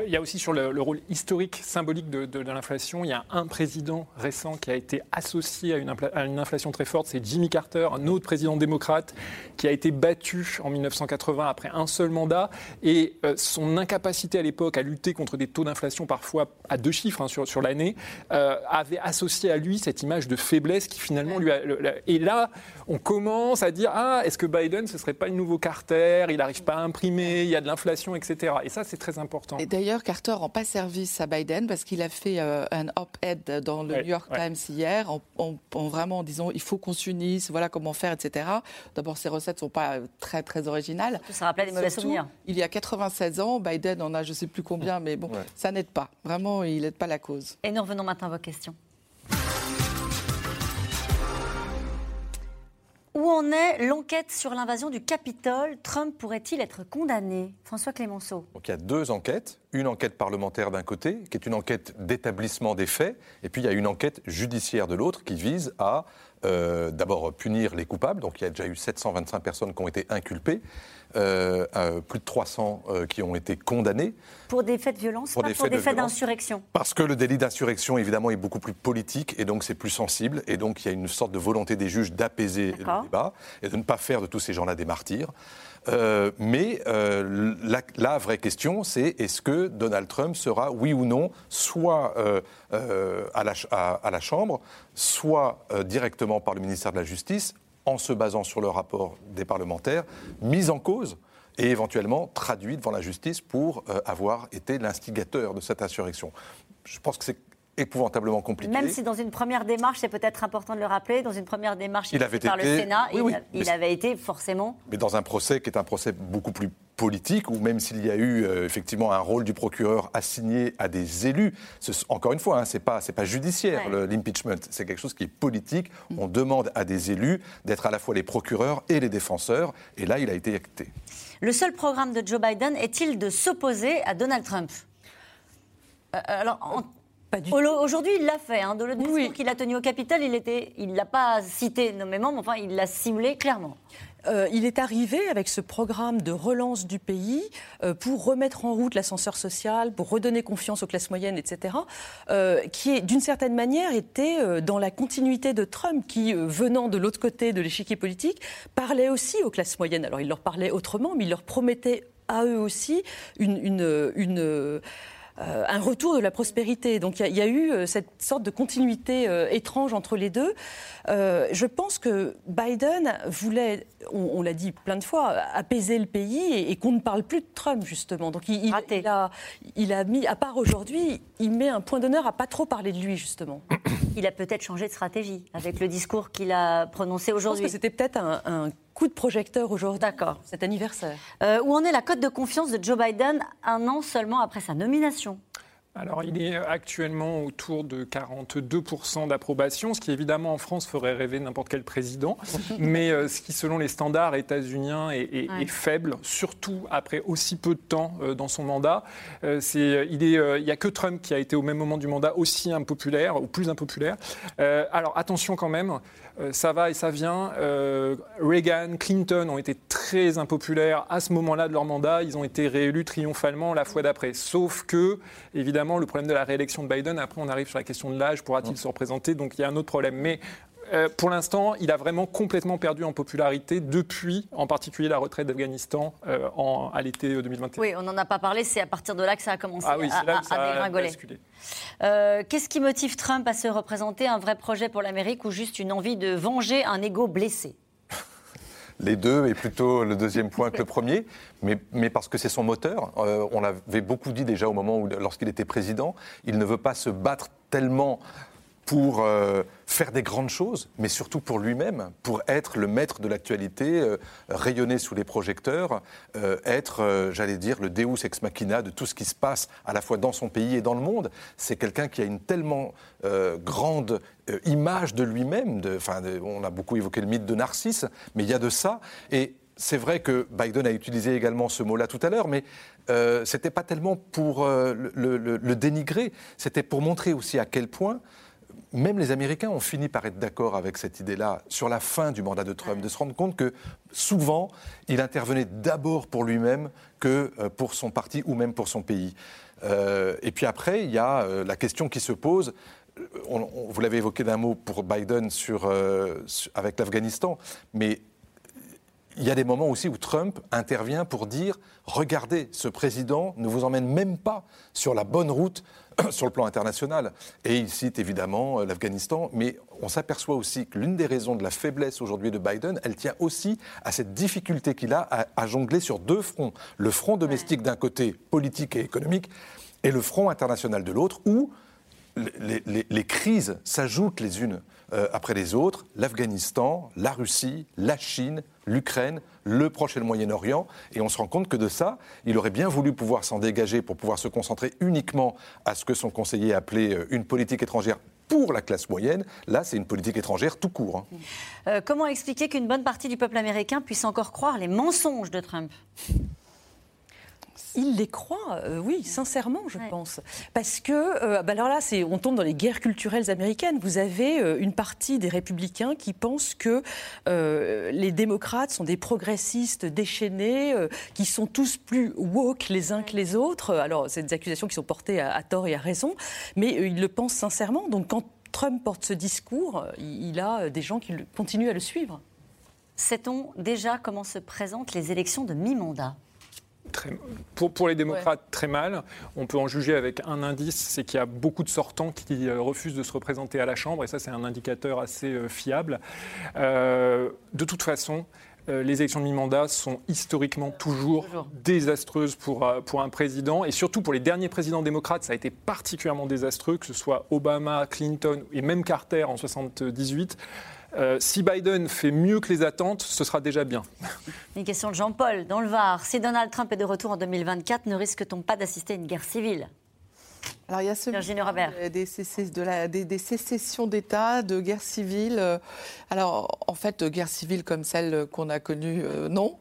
Il y a aussi sur le, rôle historique, symbolique de, l'inflation, il y a un président récent qui a été associé à une, inflation très forte, c'est Jimmy Carter, un autre président démocrate qui a été battu en 1980 après un seul mandat. Et euh, son incapacité à l'époque à lutter contre des taux d'inflation parfois à deux chiffres hein, sur, l'année euh, avait associé à lui cette image de faiblesse qui finalement lui a... Et là, on commence à dire, ah, est-ce que Biden, ce serait pas le nouveau Carter Il n'arrive pas à imprimer, il y a de l'inflation, etc. Et ça, c'est très important. Et d'ailleurs, Carter rend pas service à Biden parce qu'il a fait euh, un op-ed dans le New York Times hier, en, vraiment en disant il faut qu'on s'unisse, voilà comment faire, etc. D'abord, ses recettes ne sont pas euh, très très originales. Ça rappelait des mauvais souvenirs. Il y a 96 ans, Biden en a je sais plus combien, mais bon, ça n'aide pas. Vraiment, il n'aide pas la cause. Et nous revenons maintenant à vos questions. Où en est l'enquête sur l'invasion du Capitole? Trump pourrait-il être condamné? François Clémenceau. Donc il y a deux enquêtes. Une enquête parlementaire d'un côté, qui est une enquête d'établissement des faits, et puis il y a une enquête judiciaire de l'autre qui vise à euh, d'abord punir les coupables. Donc il y a déjà eu 725 personnes qui ont été inculpées. Euh, euh, plus de 300 euh, qui ont été condamnés. Pour des faits de violence, pour pas des pour faits des faits d'insurrection Parce que le délit d'insurrection, évidemment, est beaucoup plus politique et donc c'est plus sensible. Et donc il y a une sorte de volonté des juges d'apaiser le débat et de ne pas faire de tous ces gens-là des martyrs. mais la, vraie question, c'est est-ce que Donald Trump sera, oui ou non, soit à la, à, la, Chambre, soit directement par le ministère de la Justice, en se basant sur le rapport des parlementaires, mis en cause et éventuellement traduit devant la justice pour euh, avoir été l'instigateur de cette insurrection. Épouvantablement compliqué. Même si dans une première démarche, c'est peut-être important de le rappeler, dans une première démarche il avait par le Sénat, il, avait été forcément. Mais dans un procès qui est un procès beaucoup plus politique, ou même s'il y a eu euh, effectivement un rôle du procureur assigné à des élus, encore une fois, hein, c'est pas c'est pas judiciaire l'impeachment, c'est quelque chose qui est politique. On demande à des élus d'être à la fois les procureurs et les défenseurs, et là, il a été acté. Le seul programme de Joe Biden est-il de s'opposer à Donald Trump? Euh, alors, en, Aujourd'hui, il l'a fait. Hein. Dans le discours qu'il a tenu au Capitole, il ne l'a pas cité nommément, mais enfin, il l'a ciblé clairement. Euh, il est arrivé avec ce programme de relance du pays euh, pour remettre en route l'ascenseur social, pour redonner confiance aux classes moyennes, etc., euh, qui, d'une certaine manière, était dans la continuité de Trump, qui, venant de l'autre côté de l'échiquier politique, parlait aussi aux classes moyennes. Alors, il leur parlait autrement, mais il leur promettait à eux aussi une, une, une euh, un retour de la prospérité. Donc il y, a eu euh, cette sorte de continuité euh, étrange entre les deux. je pense que Biden voulait, on, l'a dit plein de fois, apaiser le pays et, qu'on ne parle plus de Trump justement. Donc il, a, il a mis, à part aujourd'hui, il met un point d'honneur à pas trop parler de lui justement. Il a peut-être changé de stratégie avec le discours qu'il a prononcé aujourd'hui. Je pense que c'était peut-être un coup de projecteur aujourd'hui. D'accord. Cet anniversaire. Euh, où en est la cote de confiance de Joe Biden un an seulement après sa nomination? Alors, il est actuellement autour de 42% d'approbation, ce qui évidemment en France ferait rêver n'importe quel président, mais euh, ce qui, selon les standards états-uniens, est, faible, surtout après aussi peu de temps euh, dans son mandat. c'est, il n'y a que Trump qui a été au même moment du mandat aussi impopulaire, ou plus impopulaire. alors, attention quand même, euh, ça va et ça vient. Euh, Reagan, Clinton ont été très impopulaires à ce moment-là de leur mandat. Ils ont été réélus triomphalement la fois d'après. Sauf que, évidemment, le problème de la réélection de Biden, après on arrive sur la question de l'âge, pourra-t-il se représenter? Donc il y a un autre problème. Mais euh, pour l'instant, il a vraiment complètement perdu en popularité depuis, en particulier, la retraite d'Afghanistan euh, à l'été 2021. Oui, on n'en a pas parlé, c'est à partir de là que ça a commencé ah à, dégringoler. Euh, qu'est-ce qui motive Trump à se représenter Un vrai projet pour l'Amérique ou juste une envie de venger un ego blessé? Les deux, et plutôt le deuxième point que le premier, mais, mais parce que c'est son moteur. on l'avait beaucoup dit déjà au moment où, lorsqu'il était président, il ne veut pas se battre tellement pour euh, faire des grandes choses, mais surtout pour lui-même, pour être le maître de l'actualité, euh, rayonner sous les projecteurs, euh, être, j'allais dire, le deus ex machina de tout ce qui se passe à la fois dans son pays et dans le monde. C'est quelqu'un qui a une tellement grande image de lui-même. on a beaucoup évoqué le mythe de Narcisse, mais il y a de ça. Et c'est vrai que Biden a utilisé également ce mot-là tout à l'heure, mais ce n'était pas tellement pour le, dénigrer, c'était pour montrer aussi à quel point même les Américains ont fini par être d'accord avec cette idée-là sur la fin du mandat de Trump, de se rendre compte que souvent, il intervenait d'abord pour lui-même que euh, pour son parti ou même pour son pays. Euh, et puis après, il y a euh, la question qui se pose. vous l'avez évoqué d'un mot pour Biden sur, avec l'Afghanistan, mais il y a des moments aussi où Trump intervient pour dire regardez, ce président ne vous emmène même pas sur la bonne route sur le plan international. Et il cite évidemment euh, l'Afghanistan, mais on s'aperçoit aussi que l'une des raisons de la faiblesse aujourd'hui de Biden, elle tient aussi à cette difficulté qu'il a à, jongler sur deux fronts. Le front domestique d'un côté, politique et économique, et le front international de l'autre, où les crises s'ajoutent les unes euh, après les autres, l'Afghanistan, la Russie, la Chine, l'Ukraine, le Proche et le Moyen-Orient. Et on se rend compte que de ça, il aurait bien voulu pouvoir s'en dégager pour pouvoir se concentrer uniquement à ce que son conseiller appelait euh, une politique étrangère pour la classe moyenne. Là, c'est une politique étrangère tout court. Hein. Euh, comment expliquer qu'une bonne partie du peuple américain puisse encore croire les mensonges de Trump? Il les croit, euh, oui, sincèrement, je pense. Parce que, euh, bah alors là, on tombe dans les guerres culturelles américaines. Vous avez euh, une partie des républicains qui pensent que les démocrates sont des progressistes déchaînés, qui sont tous plus woke les uns que les autres. Alors, c'est des accusations qui sont portées à, tort et à raison, mais ils le pensent sincèrement. Donc, quand Trump porte ce discours, il, il a des gens qui continuent à le suivre. Sait-on déjà comment se présentent les élections de mi-mandat? Pour, pour, les démocrates, très mal. On peut en juger avec un indice, c'est qu'il y a beaucoup de sortants qui euh, refusent de se représenter à la Chambre, et ça c'est un indicateur assez euh, fiable. Euh, de toute façon, les élections de mi-mandat sont historiquement toujours, désastreuses pour, pour un président. Et surtout pour les derniers présidents démocrates, ça a été particulièrement désastreux, que ce soit Obama, Clinton et même Carter en 78. Euh, si Biden fait mieux que les attentes, ce sera déjà bien. Une question de Jean-Paul, dans le Var. Si Donald Trump est de retour en 2024, ne risque-t-on pas d'assister à une guerre civile? Alors il y a ce des, des, sécessions d'État, de guerre civile. Euh, alors en fait, guerre civile comme celle qu'on a connue, euh, non.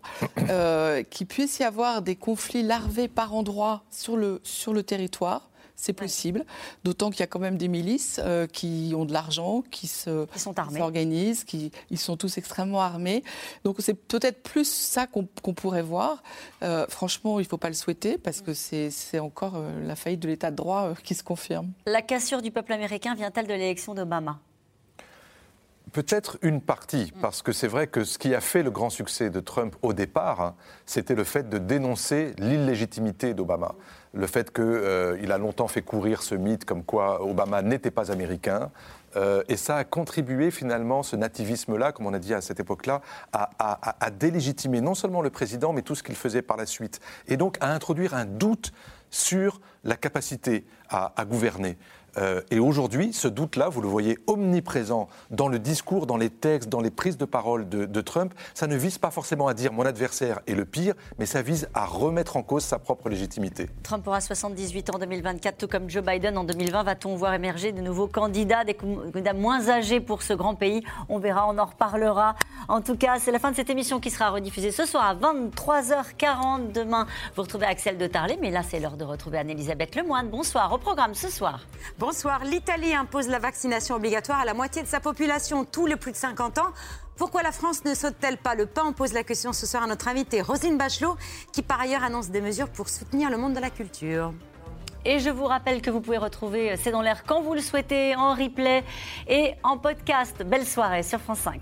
Qu'il puisse y avoir des conflits larvés par endroits sur le, sur le territoire c'est possible. D'autant qu'il y a quand même des milices euh, qui ont de l'argent, qui se s'organisent, qui ils sont tous extrêmement armés. Donc c'est peut-être plus ça qu'on pourrait voir. Euh, franchement, il ne faut pas le souhaiter parce que c'est encore euh, la faillite de l'État de droit qui se confirme. La cassure du peuple américain vient-elle de l'élection d'Obama? Peut-être une partie, parce que c'est vrai que ce qui a fait le grand succès de Trump au départ, hein, c'était le fait de dénoncer l'illégitimité d'Obama. Le fait qu'il euh, a longtemps fait courir ce mythe comme quoi Obama n'était pas américain. Euh, et ça a contribué finalement, ce nativisme-là, comme on a dit à cette époque-là, à, délégitimer non seulement le président, mais tout ce qu'il faisait par la suite. Et donc à introduire un doute sur la capacité à gouverner. Euh, et aujourd'hui, ce doute-là, vous le voyez omniprésent dans le discours, dans les textes, dans les prises de parole de, Trump. Ça ne vise pas forcément à dire mon adversaire est le pire, mais ça vise à remettre en cause sa propre légitimité. Trump aura 78 ans en 2024, tout comme Joe Biden en 2020. Va-t-on voir émerger de nouveaux candidats, des candidats moins âgés pour ce grand pays? On verra, on en reparlera. En tout cas, c'est la fin de cette émission qui sera rediffusée ce soir à 23h40. Demain, vous retrouvez Axel de Tarlet, mais là, c'est l'heure de retrouver Anne-Elisabeth Lemoine. Bonsoir. Au programme ce soir. Bonsoir. L'Italie impose la vaccination obligatoire à la moitié de sa population, tous les plus de 50 ans. Pourquoi la France ne saute-t-elle pas le pas? On pose la question ce soir à notre invitée Rosine Bachelot, qui par ailleurs annonce des mesures pour soutenir le monde de la culture. Et je vous rappelle que vous pouvez retrouver C'est dans l'air quand vous le souhaitez, en replay et en podcast. Belle soirée sur France 5.